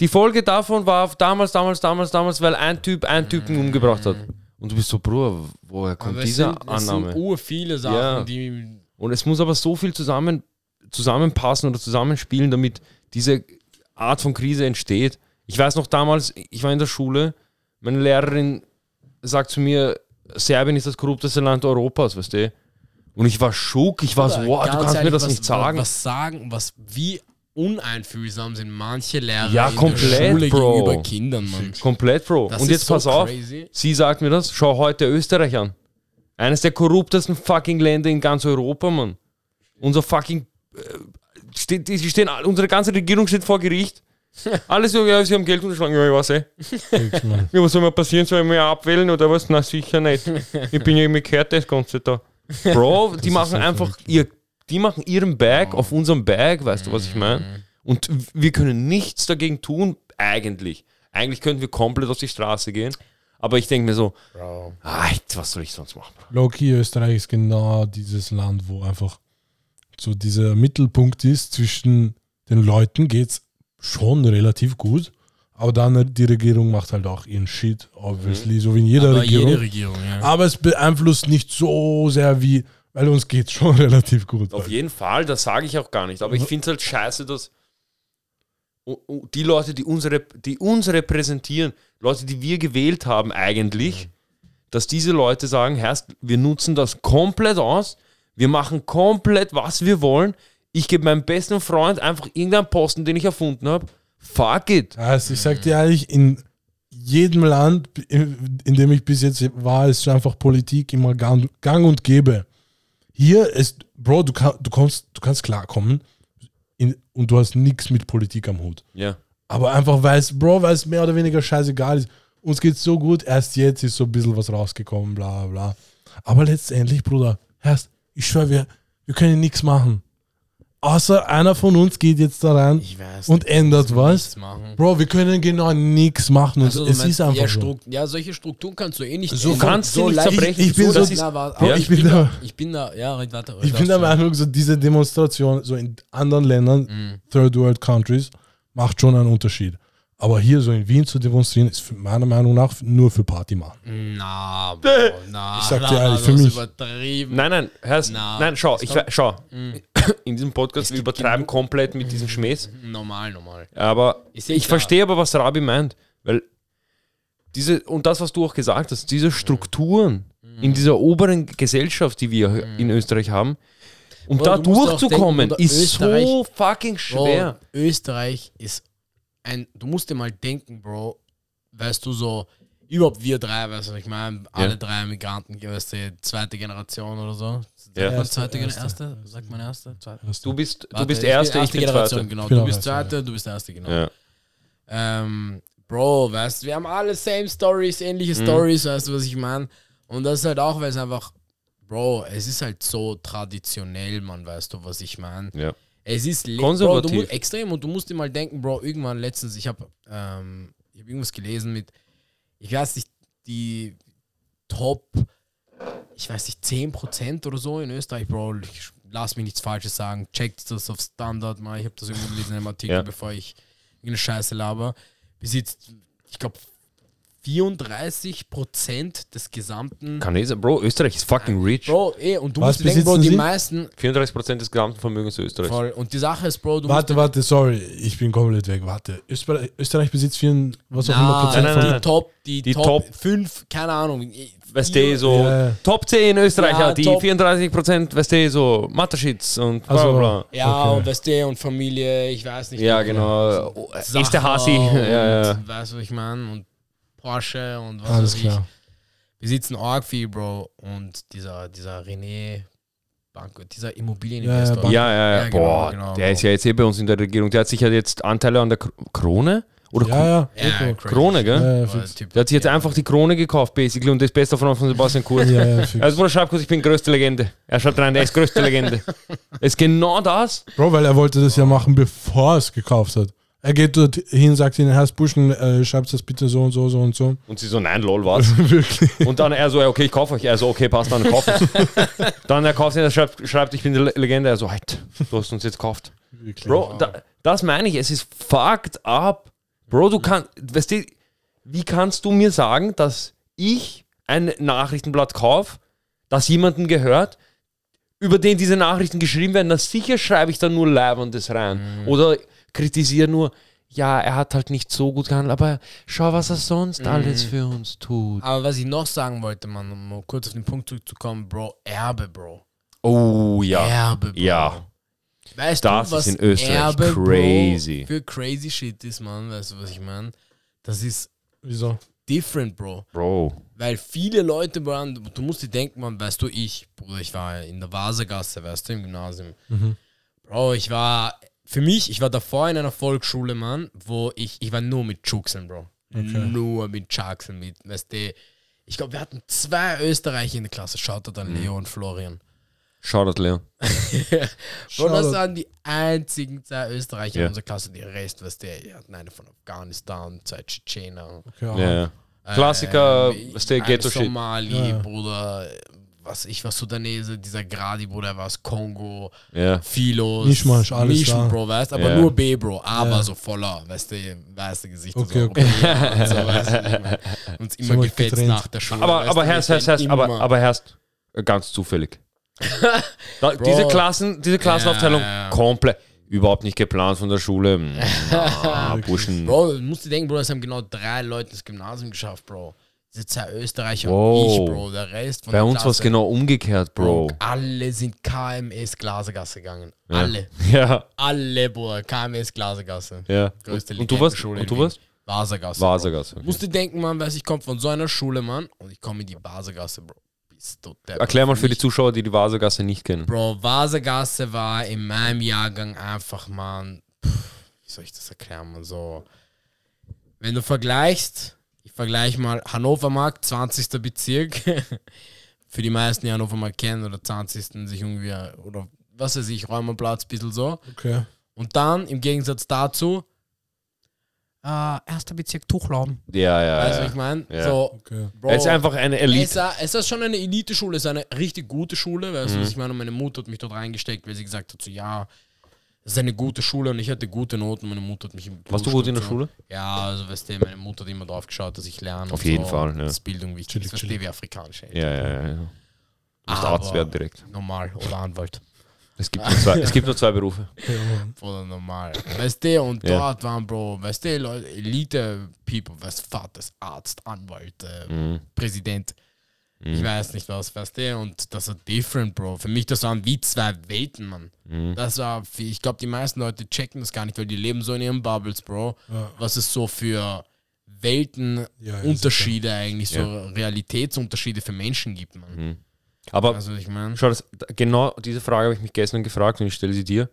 die Folge davon war damals, damals, damals, damals, weil ein Typ einen Typen umgebracht hat. Und du bist so, Bruder, woher kommt diese sind, es Annahme? sind ur viele Sachen, Ja. die Und es muss aber so viel zusammen, zusammenpassen oder zusammenspielen, damit diese Art von Krise entsteht. Ich weiß noch damals, ich war in der Schule, meine Lehrerin sagt zu mir, Serbien ist das korrupteste Land Europas, weißt du? Und ich war schock, ich war so, wow, du kannst mir das was, nicht sagen. Was sagen, was wie uneinfühlsam sind manche Lehrer Ja, in komplett, der Schule Bro. gegenüber Kindern, Mann. Komplett, Bro. Das Und jetzt so pass auf, crazy. sie sagt mir das, schau heute Österreich an. Eines der korruptesten fucking Länder in ganz Europa, Mann. Unser fucking. Äh, steht, die stehen, unsere ganze Regierung steht vor Gericht. Alles so, ja, sie haben Geld unterschlagen. Ja, ich weiß eh. Ja, was soll mir passieren? Soll ich mich abwählen oder was? Na, sicher nicht. Ich bin ja irgendwie gehört, das Ganze da. Bro, die machen einfach ihr, die machen ihren Bag auf unserem Bag, weißt du, was ich meine? Und wir können nichts dagegen tun, eigentlich. Eigentlich könnten wir komplett auf die Straße gehen. Aber ich denke mir so, Bro. ah, was soll ich sonst machen? Low-key, Österreich ist genau dieses Land, wo einfach so dieser Mittelpunkt ist. Zwischen den Leuten geht es schon relativ gut. Aber dann die Regierung macht halt auch ihren Shit, obviously, so wie in jeder Aber Regierung. jede Regierung, ja. Aber es beeinflusst nicht so sehr wie, weil uns geht schon relativ gut. Auf jeden Fall, das sage ich auch gar nicht. Aber ich finde es halt scheiße, dass die Leute, die uns, die uns repräsentieren, Leute, die wir gewählt haben eigentlich, dass diese Leute sagen, Herrst, wir nutzen das komplett aus, wir machen komplett, was wir wollen. Ich gebe meinem besten Freund einfach irgendeinen Posten, den ich erfunden habe. Fuck it. Also ich sag dir ehrlich, in jedem Land, in in dem ich bis jetzt war, ist einfach Politik immer gang, gang und gäbe. Hier ist, Bro, du, kann, du, kommst, du kannst klarkommen in, und du hast nichts mit Politik am Hut. Ja. Aber einfach, weil es, Bro, weil es mehr oder weniger scheißegal ist. Uns geht's so gut, erst jetzt ist so ein bisschen was rausgekommen, bla bla. Aber letztendlich, Bruder, erst, ich schwöre, wir, wir können nichts machen. Außer einer von uns geht jetzt da rein Ich weiß und ändert was. Bro, wir können genau nichts machen. Also, es meinst, ist einfach ja, so. Ja, solche Strukturen kannst du eh nicht So kannst du nicht leicht- zerbrechen. Ich- ich bin so, so- ich- na, warte, bin da- da, ich bin da, ja, red weiter. Ich bin der Meinung, so diese Demonstration so in anderen Ländern, Mhm. Third World Countries, macht schon einen Unterschied. Aber hier so in Wien zu demonstrieren, ist für- meiner Meinung nach nur für Party machen. Na, Bro, na, Ich sag dir ehrlich, na, für mich- übertrieben. Nein, nein, hörst, Na, nein, schau, ich, schau. Mm. In diesem Podcast, wir übertreiben genug- komplett mit diesem Schmähs. Normal, normal. Aber Ist ich eh klar. verstehe aber, was Rabi meint, weil diese, und das, was du auch gesagt hast, diese Strukturen in dieser oberen Gesellschaft, die wir in Österreich haben, um Bro, da durchzukommen, denken, ist Österreich- so fucking schwer. Bro, Österreich ist ein, du musst dir mal denken, Bro, weißt du so, überhaupt wir drei, weißt du, ich meine, alle drei Migranten, weißt du, zweite Generation oder so. Ja. Erste, zweite erste. erste? Sagt man erste? Zweite? Du bist, du Warte, bist ich erste, bin ich bin Generation, zweite. genau. Ich Du auch bist erste, zweite, du bist erste, genau. Ja. Ähm, Bro, weißt du, wir haben alle same Stories, ähnliche Mhm. Stories, weißt du, was ich meine? Und das ist halt auch, weil es einfach, Bro, es ist halt so traditionell, man, weißt du, was ich meine? Ja. Es ist Konservativ. Bro, du musst, extrem und du musst dir mal denken, Bro, irgendwann letztens, ich habe ähm, ich hab irgendwas gelesen mit, ich weiß nicht, die, Top, ich weiß nicht, 10% oder so in Österreich, Bro. Ich lass mich nichts Falsches sagen. Checkt das auf Standard mal. Ich habe das irgendwo gelesen in einem Artikel, Ja. bevor ich irgendeine Scheiße laber. Besitzt, ich glaube, 34% des gesamten. Kanadier, Bro, Österreich ist fucking rich. Bro, eh, und du Was musst denken, Bro, die sie? meisten. 34% des gesamten Vermögens Österreichs. Voll. Und die Sache ist, Bro, du Warte, musst. warte, sorry, ich bin komplett weg. Warte. Österreich, Österreich besitzt vier, was auch Nein, immer Prozent nein, von. nein, die nein. Top, die, Die Top, Top- 5, keine Ahnung. Weißt du, so Ja. Top 10 Österreicher, Ja, die Top- 34%, weißt du, so Mateschitz und bla Also, bla bla. Ja, Okay. und weißt du, und Familie, ich weiß nicht. Ja, genau. Oh, Ist der Hasi. Ja, ja. Weißt du, was ich meine? Und Porsche und was Alles weiß klar. ich. Wir sitzen arg viel, Bro. Und dieser, dieser René Banco, dieser Immobilieninvestor. Ja, Ja, ja, ja. Ja, genau, Boah, genau, der Bro. ist ja jetzt eh bei uns in der Regierung. Der hat sich ja jetzt Anteile an der Kr- Krone? Oder Ja, ja. Ja, crazy. Krone, gell? Ja, ja, Der hat sich jetzt einfach die Krone gekauft, basically, und bester Freund von Sebastian Kurz. Ja, ja. Also, Bruder, schreib kurz, ich bin größte Legende. Er schreibt rein, er ist größte Legende. ist genau das. Bro, weil er wollte das ja machen, bevor er es gekauft hat. Er geht dort hin, sagt ihnen, Herr Buschen, äh, schreibt das bitte so und so, so und so. Und sie so, nein, lol, was? Wirklich. Und dann er so, okay, ich kaufe euch. Er so, okay, passt, dann kauf es. dann er kauft ihn, er schreibt, schreibt, ich bin die Le- Legende. Er so, halt, du hast uns jetzt gekauft. Wirklich. Bro, da, das meine ich, es ist fucked up. Bro, du kannst, weißt du, wie kannst du mir sagen, dass ich ein Nachrichtenblatt kaufe, das jemandem gehört, über den diese Nachrichten geschrieben werden, na sicher schreibe ich da nur Leibendes rein. Oder kritisiere nur, ja, er hat halt nicht so gut gehandelt, aber schau, was er sonst alles für uns tut. Aber was ich noch sagen wollte, Mann, um mal kurz auf den Punkt zurückzukommen, Bro, Erbe, Bro. Oh ja. Erbe, Bro. Ja. Weißt Das du, was ist in Österreich Erbe, crazy. Bro, für crazy shit ist, Mann. Weißt du, was ich meine? Das ist Wieso? different, Bro. Bro. Weil viele Leute, Bro, du musst dir denken, man, weißt du, ich, Bruder, ich war in der Vasegasse, weißt du, im Gymnasium. Bro, ich war, für mich, ich war davor in einer Volksschule, Mann, wo ich, ich war nur mit Chuxen, Bro. Nur mit Chuxen, mit, weißt du, ich glaube, wir hatten zwei Österreicher in der Klasse. Schaut da an Leo und Florian. Shoutout, Leon. Bro, das Shoutout. waren die einzigen zwei Österreicher Ja. in unserer Klasse. Die Rest, weißt du, wir hatten eine von Afghanistan, zwei Tschetschener. Okay, Ja, ja. Klassiker, Ähm, was der Ghetto-Shit. Somali, Ja. Bruder, was ich war Sudanese, dieser Gradi, Bruder, war aus Kongo, Ja. Philos, Mischmasch, alles Mischen, da. Bro, weißt aber Ja. nur B, Bro, aber Ja. so voller, weißt du, weiße Gesichter, Okay, so okay. Und so, weißt du, ich mein, uns immer gefetzt getrennt. nach der Schule. Aber, weißt aber du, Herst, Herst, Herst, aber, aber Herst, ganz zufällig. da, diese Klassen, diese Klassenaufteilung, Ja, ja. komplett, überhaupt nicht geplant von der Schule. Ah, Burschen. Bro, du musst dir denken, Bro, es haben genau drei Leute das Gymnasium geschafft, Bro. Diese zwei Österreicher Wow. und ich, Bro, der Rest von Bei der uns war es genau umgekehrt, Bro. Alle sind KMS Glasergasse gegangen. Alle. Ja, Alle, Bruder. KMS Glasergasse. ja. Größte Und, und du warst? Legendenschule Und du warst? Vasergasse. Bro. Okay. Musst du denken, Mann, weiß ich komme von so einer Schule, Mann, und ich komme in die Vasergasse, Bro. Bist du deppert. Erklär mal für die Zuschauer, die die Vasergasse nicht kennen. Bro, Vasergasse war in meinem Jahrgang einfach, Mann, pff, wie soll ich das erklären, man, so. Wenn du vergleichst, ich vergleiche mal Hannover Markt, 20. Bezirk, für die meisten, die Hannover Markt kennen, oder 20. sich irgendwie, oder was weiß ich, Räumerplatz, ein bisschen so. Okay. Und dann, im Gegensatz dazu, äh, erster Bezirk Tuchlaum. Ja, ja. Weißt du, ja. was ich meine? Ja. So, Okay. Bro, Es ist einfach eine Elite. es ist schon eine Elite-Schule, es ist eine richtig gute Schule, weißt du, was ich meine? Und meine Mutter hat mich dort reingesteckt, weil sie gesagt hat, so, ja, es ist eine gute Schule und ich hatte gute Noten. Meine Mutter hat mich im Warst du gut in der Schule? Ja, also weißt du, meine Mutter hat immer drauf geschaut, dass ich lerne. Auf und jeden so, Fall, ja. Dass Bildung wichtig ist, verstehe wie afrikanisch. Ja, ja, ja. ja. Musst Arzt werden direkt. Normal oder Anwalt. Es gibt, nur zwei, es gibt nur zwei Berufe. Ja. Oder normal. Weißt du, und Ja. dort waren, Bro, weißt du, Leute, Elite-People, weißt du, Vater, ist Arzt, Anwalt, äh, Mhm. Präsident. Ich weiß nicht was, weißt du, und das war different, Bro. Für mich, das waren wie zwei Welten, Mann. Mhm. Das war, ich glaube, die meisten Leute checken das gar nicht, weil die leben so in ihren Bubbles, Bro. Ja. Was es so für Welten, Ja, eigentlich, so Ja. Realitätsunterschiede für Menschen gibt, Mann. Mhm. Aber Also ich meine, schau, das, genau diese Frage habe ich mich gestern gefragt und ich stelle sie dir.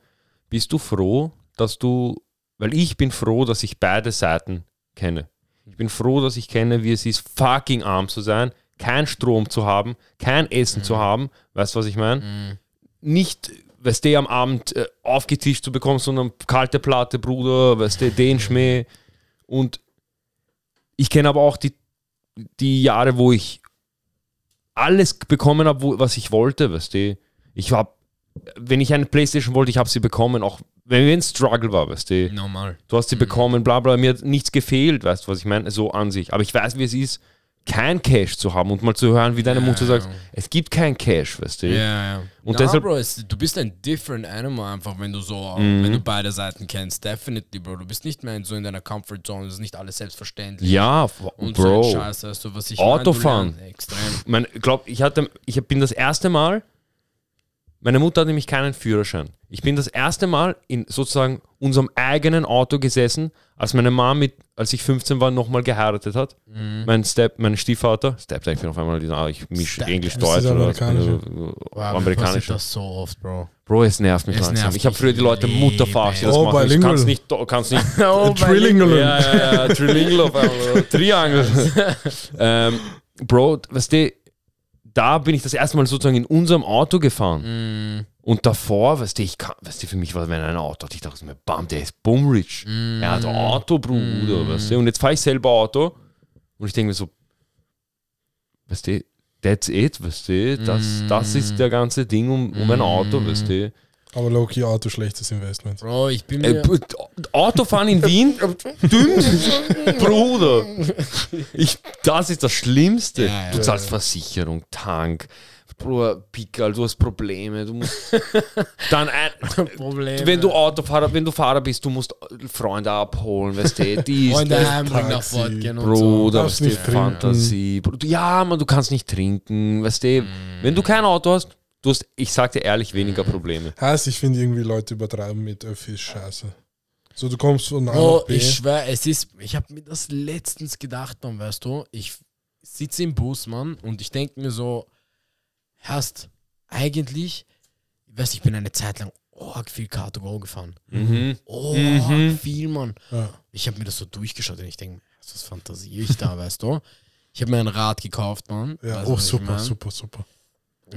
Bist du froh, dass du, weil ich bin froh, dass ich beide Seiten kenne. Ich bin froh, dass ich kenne, wie es ist, fucking arm zu sein, kein Strom zu haben, kein Essen zu haben. Weißt du, was ich meine? Nicht, weißt du, am Abend äh, aufgetischt zu bekommen, sondern kalte Platte, Bruder, weißt du, den Schmäh. Und ich kenne aber auch die, die Jahre, wo ich alles bekommen habe, was ich wollte, weißt du. Ich war, wenn ich eine Playstation wollte, ich habe sie bekommen, auch wenn es ein Struggle war, weißt du. Normal. Du hast sie bekommen, bla bla, mir hat nichts gefehlt, weißt du, was ich meine? So an sich. Aber ich weiß, wie es ist, kein Cash zu haben und mal zu hören, wie deine Mutter sagt, es gibt kein Cash, weißt du. Ja, ja. Und Und deshalb- Bro, es, du bist ein different animal einfach, wenn du so, Mhm. wenn du beide Seiten kennst. Definitely, Bro. Du bist nicht mehr so in deiner Comfort Zone. Das ist nicht alles selbstverständlich. Ja, Und so Bro. Scheiß, weißt du, was ich Autofahren. mein, glaub, ich hatte, ich bin das erste Mal, meine Mutter hat nämlich keinen Führerschein. Ich bin das erste Mal in sozusagen unserem eigenen Auto gesessen, als meine Mama mit, als ich 15 war, nochmal geheiratet hat. Mein Step, mein Stiefvater, Step, ich bin auf einmal, ah, ich mische. Englisch, Deutsch oder amerikanisch. äh, Wow, amerikanisch. passiert das so oft, Bro. Bro, es nervt mich Es langsam. nervt ich habe früher die Leute Leben. Mutter verarscht, die das Oh, machen. Ich bilingual. kann's nicht, kann's nicht Oh, Trillingual. ja, ja, ja, Trilingual auf einmal. Triangle. ähm, Bro, weißt du, da bin ich das erste Mal sozusagen in unserem Auto gefahren. Mm, Und davor, weißt du, ich kann, weißt du, für mich war, wenn ein Auto hat, ich dachte mir, bam, der ist bummrich. Er hat Auto, Bruder, weißt du. Und jetzt fahre ich selber Auto und ich denke mir so, weißt du, that's it, weißt du, das, das ist der ganze Ding um, um ein Auto, weißt du. Aber Loki Auto schlechtes Investment. Bro, ich bin Äh, mir... b- Autofahren in Wien? Dünn? Bruder. Ich, das ist das Schlimmste. Ja, ja. du zahlst Versicherung, Tank, Bruder, Pickel, du hast Probleme. Du musst dann ein, Probleme. wenn du Autofahrer, wenn du Fahrer bist, du musst Freunde abholen, weißt du, die Freunde ist heimbringen nach Fortgehen und Bruder, Darfst weißt du. Fantasie. Bruder, Ja, man, du kannst nicht trinken, weißt du. Wenn du kein Auto hast, du hast, ich sag dir ehrlich, weniger Probleme. Heißt, ich finde irgendwie Leute übertreiben mit Öffis scheiße. So, du kommst von A Oh, nach B. ich schwör, es ist, ich habe mir das letztens gedacht, Mann, weißt du, ich sitze im Bus, Mann, und ich denke mir so, hast eigentlich, weißt du, ich bin eine Zeit lang arg viel Car2Go gefahren. Mhm. Oh, Mhm. viel, Mann. Ja. Ich habe mir das so durchgeschaut und ich denke, was fantasiere ich da, weißt du? Ich habe mir ein Rad gekauft, Mann. Ja, Weißt oh, super, mein? super, super.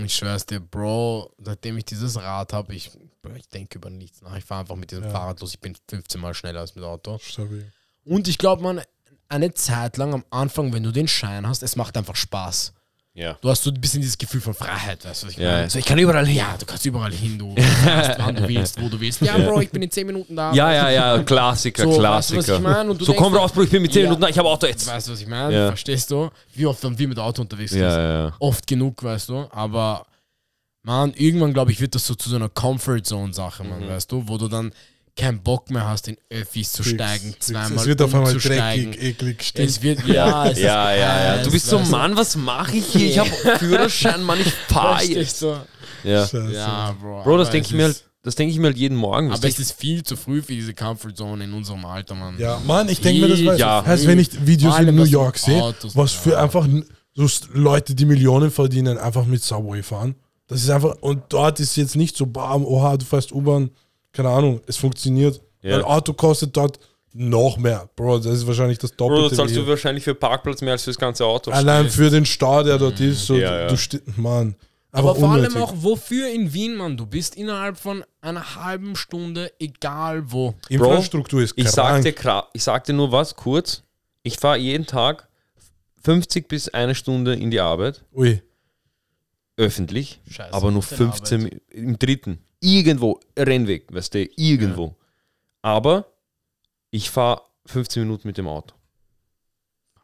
Ich schwör's dir, Bro, seitdem ich dieses Rad habe, ich, ich denke über nichts nach. Ich fahre einfach mit diesem Ja. Fahrrad los. Ich bin 15 Mal schneller als mit Auto. Stabil. Und ich glaube, man, eine Zeit lang am Anfang, wenn du den Schein hast, es macht einfach Spaß. Ja. Du hast so ein bisschen dieses Gefühl von Freiheit, weißt du, was ich Ja, meine? ja. So, ich kann überall hin. Ja, du kannst überall hin, du fährst, wann du willst, wo du willst. Ja, Bro, ich bin in 10 Minuten da. Ja, ja, ja, Klassiker, So, weißt du, Klassiker. was ich meine? Und du so denkst komm raus, Bro, ich bin mit 10 Ja. Minuten da, ich habe Auto jetzt. Weißt du, was ich meine? Ja. Verstehst du? Wie oft dann wir mit Auto unterwegs sind. Ja, ja, ja. Oft genug, weißt du. Aber, man, irgendwann, glaube ich, wird das so zu so einer Comfort-Zone-Sache, man, Mhm. weißt du, wo du dann keinen Bock mehr hast, in Öffis zu Fix, steigen, zweimal Es wird auf einmal dreckig, eklig, stinkt. Es wird, ja, es Ja, ist ja, ja. Du bist so, Mann, was mache ich hier? Ich habe Führerschein, Mann, ich fahre jetzt. du? Ja. Ja, Bro. Bro, das denke ich mir halt, das denke ich mir halt jeden Morgen. Aber es ist viel zu früh für diese Comfortzone in unserem Alter, Mann. Ja, Mann, ich denke mir das, weil, Ja. heißt, wenn ich Videos in New York sehe, Autos- was für Ja. einfach so Leute, die Millionen verdienen, einfach mit Subway fahren. Das ist einfach, und dort ist jetzt nicht so, bam, oha, du fährst U-Bahn, keine Ahnung, es funktioniert. Ja. Weil Auto kostet dort noch mehr. Bro, das ist wahrscheinlich das Bro, Doppelte. da zahlst du wahrscheinlich für Parkplatz mehr als fürs ganze Auto. Allein für den Stau, der dort ist, so, Ja, ja. du stehst, Mann. Einfach Aber vor allem auch, wofür in Wien, Mann? Du bist innerhalb von einer halben Stunde, egal wo. Infrastruktur ist Ich krank. sag, dir, gra- ich sag dir nur was kurz. Ich fahre jeden Tag 50 bis eine Stunde in die Arbeit, Ui, öffentlich, Scheiße, aber nur auf der 15 Mi- im dritten. Irgendwo, Rennweg, weißt du, irgendwo. Aber ich fahre 15 Minuten mit dem Auto.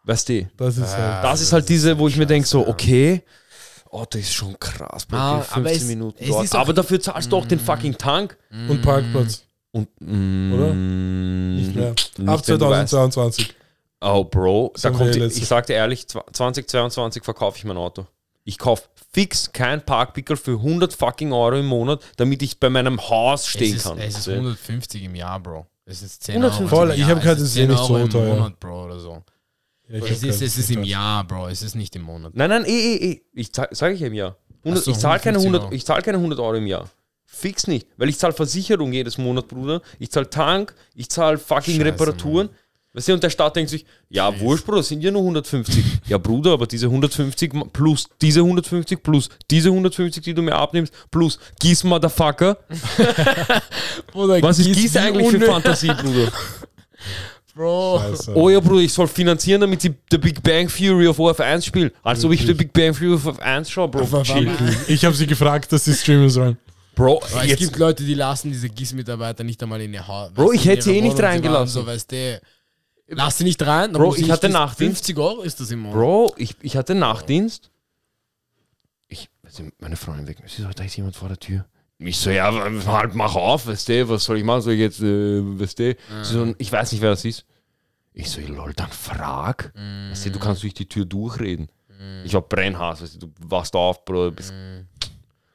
Weißt du, das ist halt. das ist halt diese, wo ich mir denke, so, okay, Auto ist schon krass, Bro, Ah, okay, aber 15 es- Minuten es dort. ist auch- Aber dafür zahlst du auch den fucking Tank. Und Parkplatz. Und, mm, Oder? Nicht mehr. nicht, Ab wenn du weißt. 2022. Oh, Bro, da kommt, ich sag dir ehrlich, zwa- 2022 verkaufe ich mein Auto. Ich kaufe fix kein Parkpickel für 100 fucking Euro im Monat, damit ich bei meinem Haus stehen es ist, kann. Es ist Weißt du? 150 im Jahr, Bro. Es ist 10 150 Euro. Voll, im ich Jahr. hab gehört, Es ist eh 10 nicht Euro so im teuer. Monat, Bro, oder so. Ja, Es ist, es ist im Jahr, Bro. Es ist nicht im Monat. Nein, nein, eh, eh, eh. Ich sage ich ja im Jahr. 100, Ach so, ich zahle keine, 150 100 Euro. ich zahl keine 100 Euro im Jahr. Fix nicht. Weil ich zahle Versicherung jedes Monat, Bruder. Ich zahle Tank, ich zahle fucking Scheiße, Reparaturen. Weißt du, und der Staat denkt sich, ja, wurscht, Bruder, das sind ja nur 150. ja, Bruder, aber diese 150 ma- plus diese 150 plus diese 150, die du mir abnimmst, plus Gieß, Motherfucker. Was ist Gieß eigentlich für Fantasie, Bruder? Bro. Scheiße. Oh ja, Bruder, ich soll finanzieren, damit ich The Big Bang Theory auf OF1 spiele. Als ob ich The Big Bang Theory auf OF1 schaue, Bro. Chill. Ich habe sie gefragt, dass sie streamen sollen. Bro, Aber es jetzt, gibt Leute, die lassen diese GIS-Mitarbeiter nicht einmal in ihr Haus. Bro, ich hätte sie eh nicht. Sie reingelassen. So, weißt du, lass sie nicht rein. Bro, ich hatte Nachtdienst. 50 Euro ist das im Monat. Bro, ich, ich hatte Nachtdienst. Ich, also meine Freundin weg. Sie so, da ist jemand vor der Tür. Ich so, ja, halt, mach auf, weißt du, was soll ich machen? Soll ich jetzt, äh, weißt du? Sie so, ich weiß nicht, wer das ist. Ich so, lol, dann frag. Weißt du, du kannst durch die Tür durchreden. Ich war Brennhaas, weißt du, du wachst auf, Bro, bist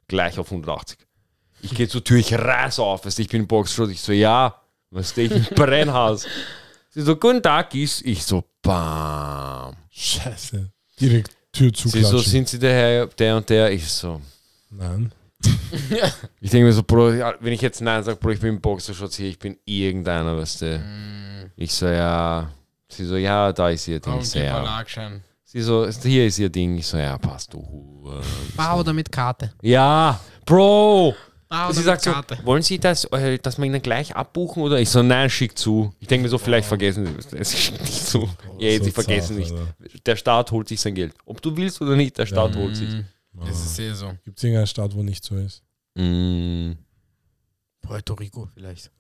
gleich auf 180. Ich gehe zur Tür, ich reiß auf, weißt du, ich bin Boxschutz. Ich so, ja, weißt du, ich bin Brennhaas. Sie so, guten Tag, ist. Ich so, bam. Scheiße. Direkt Tür Sie so, sind Sie der Herr, der und der? Ich so. Nein. Ich denke mir so, Bro, wenn ich jetzt Nein sage, Bro, ich bin im Boxershorts hier, ich bin irgendeiner, weißt du. Ich so, ja. Sie so, ja, da ist ihr Ding. Ich so, ja. Lagschein. Sie so, hier ist ihr Ding. Ich so, ja, passt du. Bau oder mit Karte. Ja, Bro. Bau Sie sagt so, wollen Sie das, äh, dass wir Ihnen gleich abbuchen? Oder ich so, nein, schick zu. Ich denke mir so, vielleicht vergessen Sie es. Schick nicht zu. Ja, jetzt, so Sie vergessen zart, nicht. Alter. Der Staat holt sich sein Geld. Ob du willst oder nicht, der Staat holt sich. Das ist eh so. Gibt es irgendeinen Staat, wo nicht so ist? Mm, Puerto Rico vielleicht.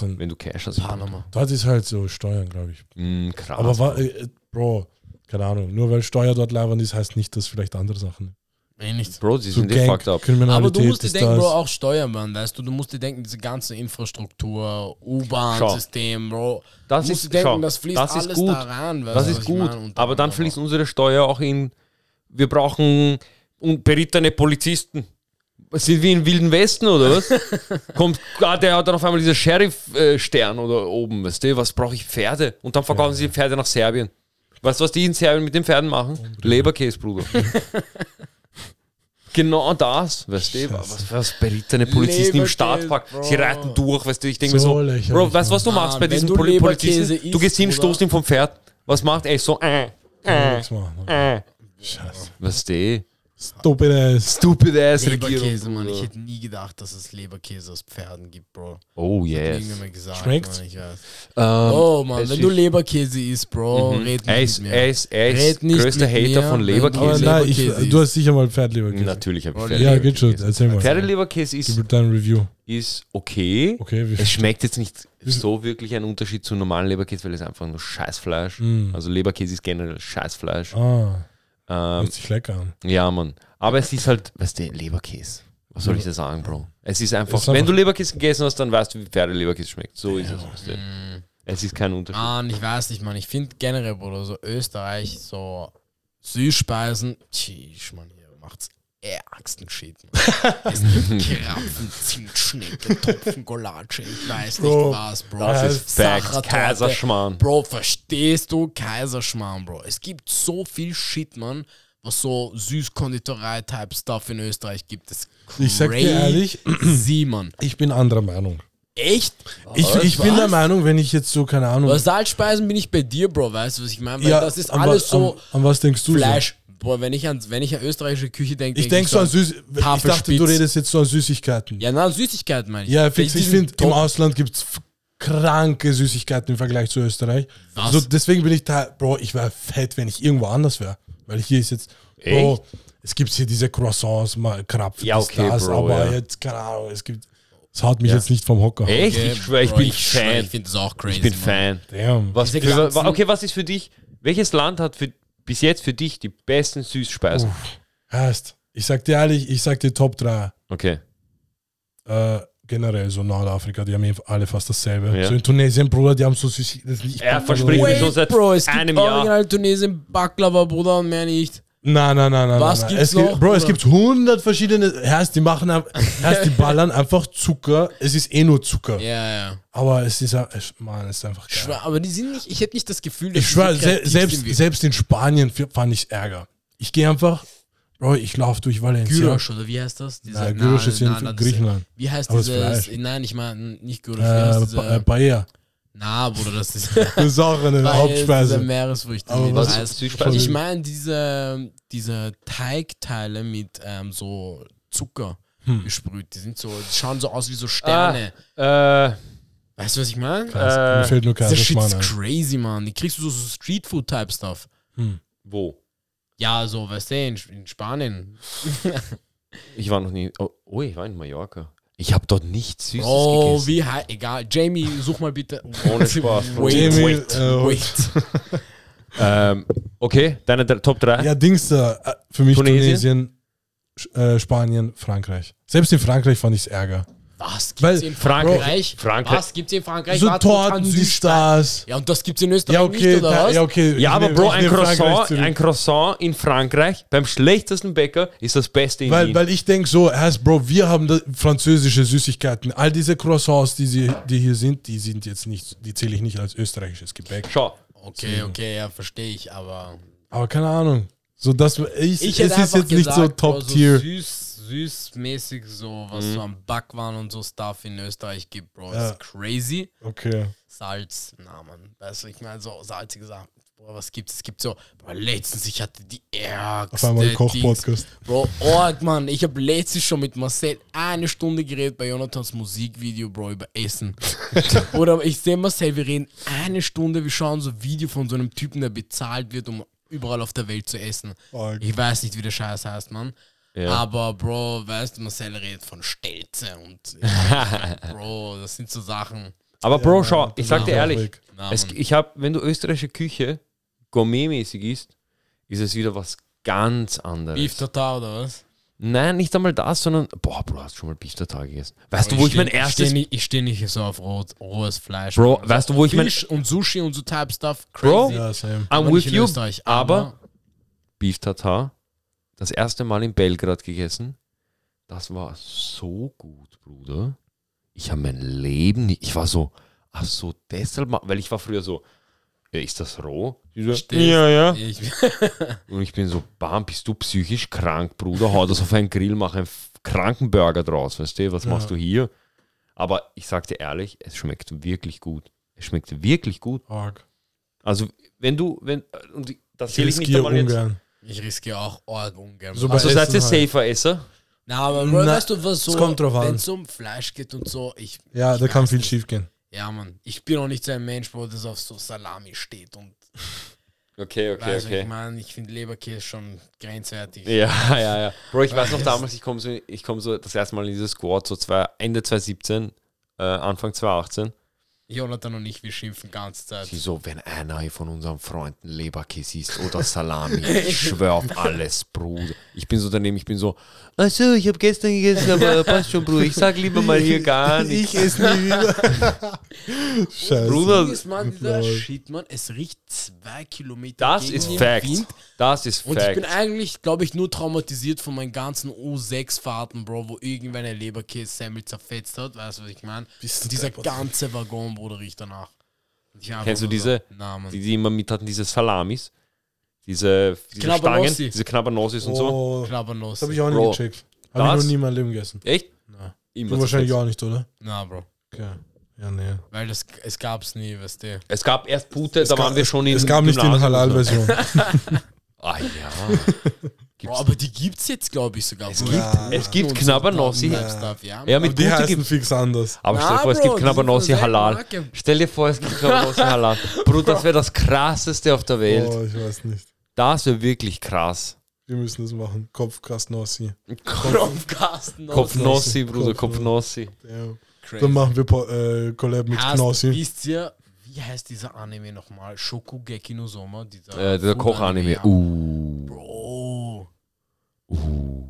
Einen, wenn du Cash hast. Panama. dort ist halt so Steuern, glaube ich. Mm, krass. Aber wa, äh, Bro, keine Ahnung. Nur weil Steuer dort leibend ist, heißt nicht, dass vielleicht andere Sachen. Eh nicht. Bro, sie So sind eh Gang, fucked up. Aber du musst dir denken, das. Bro, auch Steuermann, weißt du, du musst dir denken, diese ganze Infrastruktur, U-Bahn-System, Bro. Das du musst ist, dir denken, schau, das fließt das ist alles gut. da rein. Weißt Das ist gut. meine? Aber dann fließt unsere Steuer auch in. Wir brauchen un- berittene Polizisten. Sind wir im Wilden Westen oder was? Kommt, ah, der hat dann auf einmal dieser Sheriff-Stern oder oben, weißt du? Was brauche ich? Pferde. Und dann verkaufen sie die Pferde nach Serbien. Weißt du, was die in Serbien mit den Pferden machen? Leberkäse, Bruder. genau das, weißt du? Was, was berittene Polizisten im Stadtpark. Sie reiten durch, weißt du? Ich denke mir So so, lächerlich, Bro, weißt du, was du machst bei diesen du Poli Polizisten? Du isst, gehst hin, stoßt ihn vom Pferd. Was macht er? So, äh, äh, äh. Scheiße. Was die? Stupid ass. Stupid ass Leberkäse, Regierung. Mann. Ich hätte nie gedacht, dass es Leberkäse aus Pferden gibt, Bro. Oh Hat yes. gesagt, Schmeckt's? Mann, ich weiß. Ähm, Oh Mann, wenn du Leberkäse isst, Bro, red nicht er ist, mit mir. er ist, er ist Red nicht größter mit Hater mir, von du- Aber Leberkäse. nein, ich, Leberkäse du hast sicher mal Pferdleberkäse. Natürlich habe ich Oh, Pferde. Ja, geht schon. Erzähl mal. Pferdeleberkäse ist, Gib dein Review. ist okay. Okay, Es schmeckt jetzt nicht so wirklich ein Unterschied zu normalen Leberkäse, weil es einfach nur Scheißfleisch. Mm. Also Leberkäse ist generell Scheißfleisch. Ah, Ähm, hört sich lecker an. ja, Mann. Aber es ist halt, weißt du, Leberkäse. Was soll ich da sagen, Bro? Es ist einfach, Ist wenn du Leberkäse gegessen hast, dann weißt du, wie Pferdeleberkäse schmeckt. So ist es. Weißt du. Es ist kein Unterschied. Mann, ich weiß nicht, Mann. Ich finde generell, Bruder, so Österreich, so Süßspeisen, tschüss, Mann, hier macht's Es gibt Krapfen, Zimtschnecke, Topfen, Golatsche, ich weiß nicht Bro, was, Bro. Das ist Facts. Sachertorte. Kaiserschmarrn. Bro, verstehst du? Kaiserschmarrn, Bro. Es gibt so viel Shit, Mann, was so Süßkonditorei-Type-Stuff in Österreich gibt. Das ist Ich sag dir ehrlich, Mann. ich bin anderer Meinung. Echt? Ich, ich bin der Meinung, wenn ich jetzt so, keine Ahnung. Bei Salzspeisen bin ich bei dir, Bro, weißt du, was ich meine? Weil ja, das ist alles was, so An, an was denkst du? Fleisch. Boah, wenn ich an, wenn ich an österreichische Küche denke? Ich denke so an Süß. Ich dachte, du redest jetzt so an Süßigkeiten. Ja, na, Süßigkeiten meine ich. Ja, fix, ich finde, im Ausland gibt es kranke Süßigkeiten im Vergleich zu Österreich. Was? Also deswegen bin ich da, Bro, ich wäre fett, wenn ich irgendwo anders wäre. Weil hier ist jetzt, Bro, es gibt hier diese Croissants, mal Krapfen, Ja, okay, das, Bro, aber ja. jetzt, keine Ahnung, es gibt, es haut mich jetzt nicht vom Hocker. Echt? Okay, ich schwöre, ich Bro, bin ich schwör, Fan. Ich finde das auch crazy. Ich bin Mann. Fan. Damn. Was, für, okay, was ist für dich, welches Land hat für, bis jetzt für dich die besten Süßspeisen? Heißt, ich sag dir ehrlich, ich sag dir Top 3. Okay. Äh, generell so Nordafrika, die haben eh alle fast dasselbe. Ja. So in Tunesien, Bruder, die haben so süß. Das ich Er verspricht mir schon seit Bro, es gibt einem Jahr. original Tunesien Baklava, Bruder, und mehr nicht. Nein, nein, nein, nein. Was nein. gibt's es gibt, noch, Bro, es Bruder? gibt hundert verschiedene. Heißt, die machen, heißt, die ballern einfach Zucker. Es ist eh nur Zucker. Ja, ja. Aber es ist, es- Mann, es ist einfach geil. Schwör, aber die sind nicht, ich hätte nicht das Gefühl, dass Ich schwör, se selbst, selbst in Spanien fand ich Ärger. Ich gehe einfach, Bro, ich laufe durch Valencia. Gyros, oder wie heißt das? Dieser- Nein, Gyros ist in Griechenland. Wie heißt Aber es dieses, nein, ich meine nicht Gyros, wie heißt Äh, diese, äh, Paella. Na, Bruder, das ist, Das ist auch eine Weil es diese Hauptspeise. Meeresfrüchte. Aber was- Reis. Süßspeise? Ich meine diese, diese Teigteile mit ähm, so Zucker Hm. gesprüht. Die sind so, die schauen so aus wie so Sterne. Äh, Weißt du, was ich meine? Äh, mir fällt nur Shit Kaiserschmarrn ist crazy, man. Die kriegst du so, so Streetfood-Type-Stuff. Hm. Wo? Ja, so, weißt du, in, in Spanien. Ich war noch nie. Oh, oh ich war in Mallorca. Ich habe dort nichts Süßes Oh, gegessen. wie hei- egal. Jamie, such mal bitte. Ohne Spaß. Wait, Jamie, wait, äh, wait. Ähm, okay, deine Top 3. Ja, Dings da. äh, Für mich Tunesien? Tunesien, äh, Spanien, Frankreich. Selbst in Frankreich fand ich es Ärger. Was Weil- gibt's in Frankreich- Frankreich? Frankreich- Was gibt's in Frankreich? so Warte, Torten, die Stars. Ja, und das gibt's in Österreich Ja, okay, nicht, oder da, was? ja, okay. Ja, aber nehm- Bro, ein Croissant, ein Croissant in Frankreich beim schlechtesten Bäcker ist das Beste in Weil, Wien. weil ich denke so, heißt, Bro, wir haben da französische Süßigkeiten. All diese Croissants, die, sie, die hier sind, die sind jetzt nicht, die zähle ich nicht als österreichisches Gebäck. Schau, Okay, okay, ja, verstehe ich, aber. Aber keine Ahnung. So, dass ich, Ich es ist jetzt nicht so gesagt, Bro, Top-Tier. So süß, süßmäßig, so was so am Backwaren und so Stuff in Österreich gibt, Bro. Ja. Ist crazy. okay. Salz, na man, weißt du, ich meine, so salzige Sachen. Bro, was gibt's? Es gibt so, Bro, letztens, ich hatte die ärgste Auf einmal. Koch-Podcast. Bro, Org, Mann, ich habe letztens schon mit Marcel eine Stunde geredet bei Jonathans Musikvideo, Bro, über Essen. Oder ich sehe Marcel, wir reden eine Stunde, wir schauen so ein Video von so einem Typen, der bezahlt wird, um überall auf der Welt zu essen. Org. Ich weiß nicht, wie der Scheiß heißt, Mann. Ja. Aber Bro, weißt du, Marcel redet von Stelze und Bro, das sind so Sachen. aber Bro, Ja, schau, ich sag dir ehrlich, es, ich habe, wenn du österreichische Küche gourmetmäßig isst, ist es wieder was ganz anderes. Beef Tartar oder was? Nein, nicht einmal das, sondern, boah, Bro, hast du schon mal Beef Tartar gegessen? Weißt du, wo ich steh- mein Ich erstes, stehe nicht, ich steh nicht so auf roh, rohes Fleisch. Bro, Mann. weißt du, wo ich mein, Fisch und Sushi und so Type Stuff, Bro, crazy. Ja, same. I'm Aber with you, Österreich, aber Beef Tartar, das erste Mal in Belgrad gegessen, das war so gut, Bruder. Ich habe mein Leben nicht, ich war so, ach so, deshalb, weil ich war früher so, ist das roh? So, ja, ja. Ich, Und ich bin so, bam, bist du psychisch krank, Bruder? Hau das auf einen Grill, mach einen kranken Burger draus, weißt du? Was Ja. machst du hier? Aber ich sag dir ehrlich, es schmeckt wirklich gut. Es schmeckt wirklich gut. Org. Also, wenn du, wenn, und das Ich zähle ich nicht riskiere einmal jetzt. ungern. ich riskiere auch arg ungern. So Also, seid ihr Essen halt. Safer-Esser? Na, aber Bro, Na, weißt du, was so, wenn es um Fleisch geht und so, ich, Ja, ich da kann viel nicht. schief gehen. Ja, Mann, ich bin auch nicht so ein Mensch, Bro, das auf so Salami steht und Okay, okay, weißt du, ich okay. meine, ich finde Leberkäse schon grenzwertig. Ja, ja, ja. Bro, ich weiß noch damals, ich komme so, ich komm so das erste Mal in dieses Squad, so zwei, Ende 2017, äh, Anfang 2018. Jonathan und ich, wir schimpfen ganze Zeit. Sie so, wenn einer von unseren Freunden Leberkäse isst oder Salami, ich schwör auf alles, Bruder. Ich bin so daneben, ich bin so, achso, ich habe gestern gegessen, aber passt schon, Bruder. Ich sag lieber mal hier gar nichts. Ich esse nie wieder. Scheiße. Bruder, ist, dieser Lol. Shit, Mann, es riecht zwei Kilometer Das ist Fact. Wind. Das ist Und ich bin Fact. eigentlich, glaube ich, nur traumatisiert von meinen ganzen U6-Fahrten, Bro, wo irgendwann ein Leberkäse-Semmel zerfetzt hat. Weißt du, was ich meine? Dieser ganze Waggon, Bruder, riecht danach. Ich Kennst du diese- So, na, Mann. Die, die immer mit hatten, diese Salamis, diese, diese Stangen, diese Knabbernossis und so. Oh, Knabbernuss. das habe ich auch nicht gecheckt. Habe ich noch nie in meinem Leben gegessen. Echt? Na. Immer Du wahrscheinlich zerfetzt. auch nicht, oder? Na, Bro. Okay. Ja, nee. Weil das, es gab's nie, weißt du. Es gab erst Pute, Es da gab- waren wir schon in Es gab nicht die. Halal-Version. Ah ja. Bro, Gibt's aber die gibt's jetzt, glaube ich, sogar. Es Bro. gibt, Ja. es gibt Knabbernossi. Ja. Ja, Aber mit die Pute heißen gibt fix anders. Aber stell dir vor, es Bro, gibt Knabbernossi Halal. Stell dir vor, es gibt Knabbernossi Halal. Bruder, das wäre das krasseste auf der Welt. Oh, ich weiß nicht. Das wäre wirklich krass. Wir müssen das machen. Kopfkastnossi. Kopfkasten. Kopfnossi, Bruder, Kopfnossi. Ja. Crazy. Dann machen wir äh, Collab mit Knossi. wisst ihr, wie heißt dieser Anime nochmal? Shokugeki no Soma? Dieser, Äh, dieser Kochanime. ja. Uh, Bro. Uh.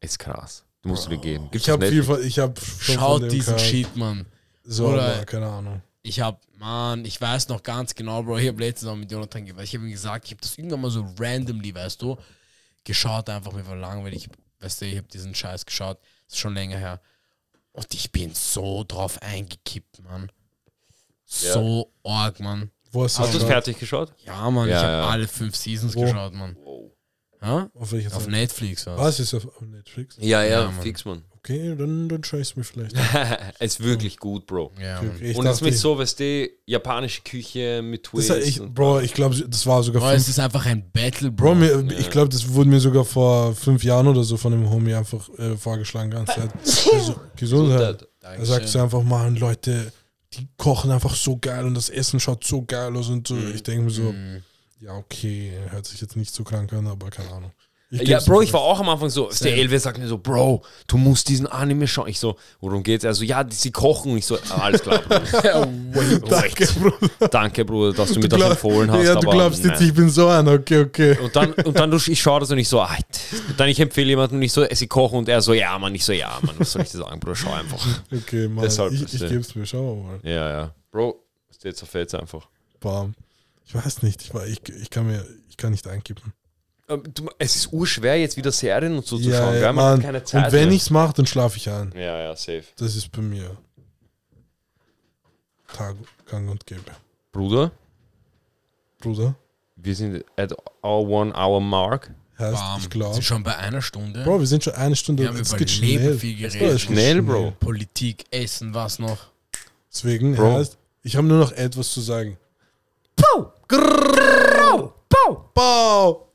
Ist krass. Du musst du dir geben. Gibt's Ich habe viel von, ich habe schon von Schaut diesen. Shit, Mann. So, Oder- aber keine Ahnung. Ich hab, Mann, ich weiß noch ganz genau, Bro, ich habe letztens auch mit Jonathan gesagt, ich habe ihm gesagt, ich habe das irgendwann mal so randomly, weißt du, geschaut, einfach mir war langweilig, weißt du, ich habe diesen Scheiß geschaut, das ist schon länger her. Und ich bin so drauf eingekippt, Mann. So arg, Mann. Wo hast du Hast du es fertig geschaut? Ja, Mann, Ja, ich habe ja. alle fünf Seasons Wo? geschaut, Mann. Ja? Auf welcher Auf? Netflix was? Was ist auf Netflix? Ja, Ja, ja, fix, man. Okay, dann, dann schau ich mir vielleicht. ist wirklich gut, Bro. Ja. Ich Und jetzt dachte, mit so, weißt du, japanische Küche mit das, Twist. ich, Bro, ich glaube, das war sogar Bro, es ist einfach ein Battle, Bro, Bro. mir, ich glaube, das wurde mir sogar vor fünf Jahren oder so von dem Homie einfach äh, vorgeschlagen. Ganze Zeit. Gesu- Gesundheit. Er sagt so einfach mal, Leute, die kochen einfach so geil und das Essen schaut so geil aus und so. Mhm. Ich denke mir so, ja, okay, hört sich jetzt nicht so krank an, aber keine Ahnung. Ich Ja, geb's Bro, mir ich war auch am Anfang so, der. Elwe sagt mir so, Bro, du musst diesen Anime schauen. Ich so, worum geht's? Er so, ja, sie kochen. Ich so, ah, alles klar, Bruder. Danke, Bruder. Danke, Bruder, dass du mir Du das glaub- empfohlen hast. Ja, du aber glaubst jetzt, nein. ich bin so einer. Okay, okay. Und dann, und dann ich schaue das und ich so, ah, dann ich empfehle jemanden ich so, sie kochen und er so, ja, Mann, ich so, ja, Mann, was soll ich dir sagen, Bruder, schau einfach. Okay, Mann. Deshalb ich ich es mir. Schauen wir mal. Ja, ja. Bro, steht zerfällt einfach. Bam. Ich weiß nicht. Ich, ich, ich, kann mir, ich kann nicht einkippen. Ähm, es ist urschwer, jetzt wieder Serien und so zu Ja, schauen, ja? Man hat keine Zeit. Und wenn ich es mache, dann schlafe ich ein. Ja, ja, safe. Das ist bei mir Tag, gang und gäbe. Bruder, Bruder, wir sind at our one hour mark. heißt, Bam. ich Sind glaube. schon bei einer Stunde. Bro, wir sind schon eine Stunde. Wir haben es über geht Leben schnell. viel Es geredet. geht Schnell, Bro. Politik, Essen, was noch? Deswegen Bro. heißt, ich habe nur noch etwas zu sagen. Grrrr. Pau! Pau!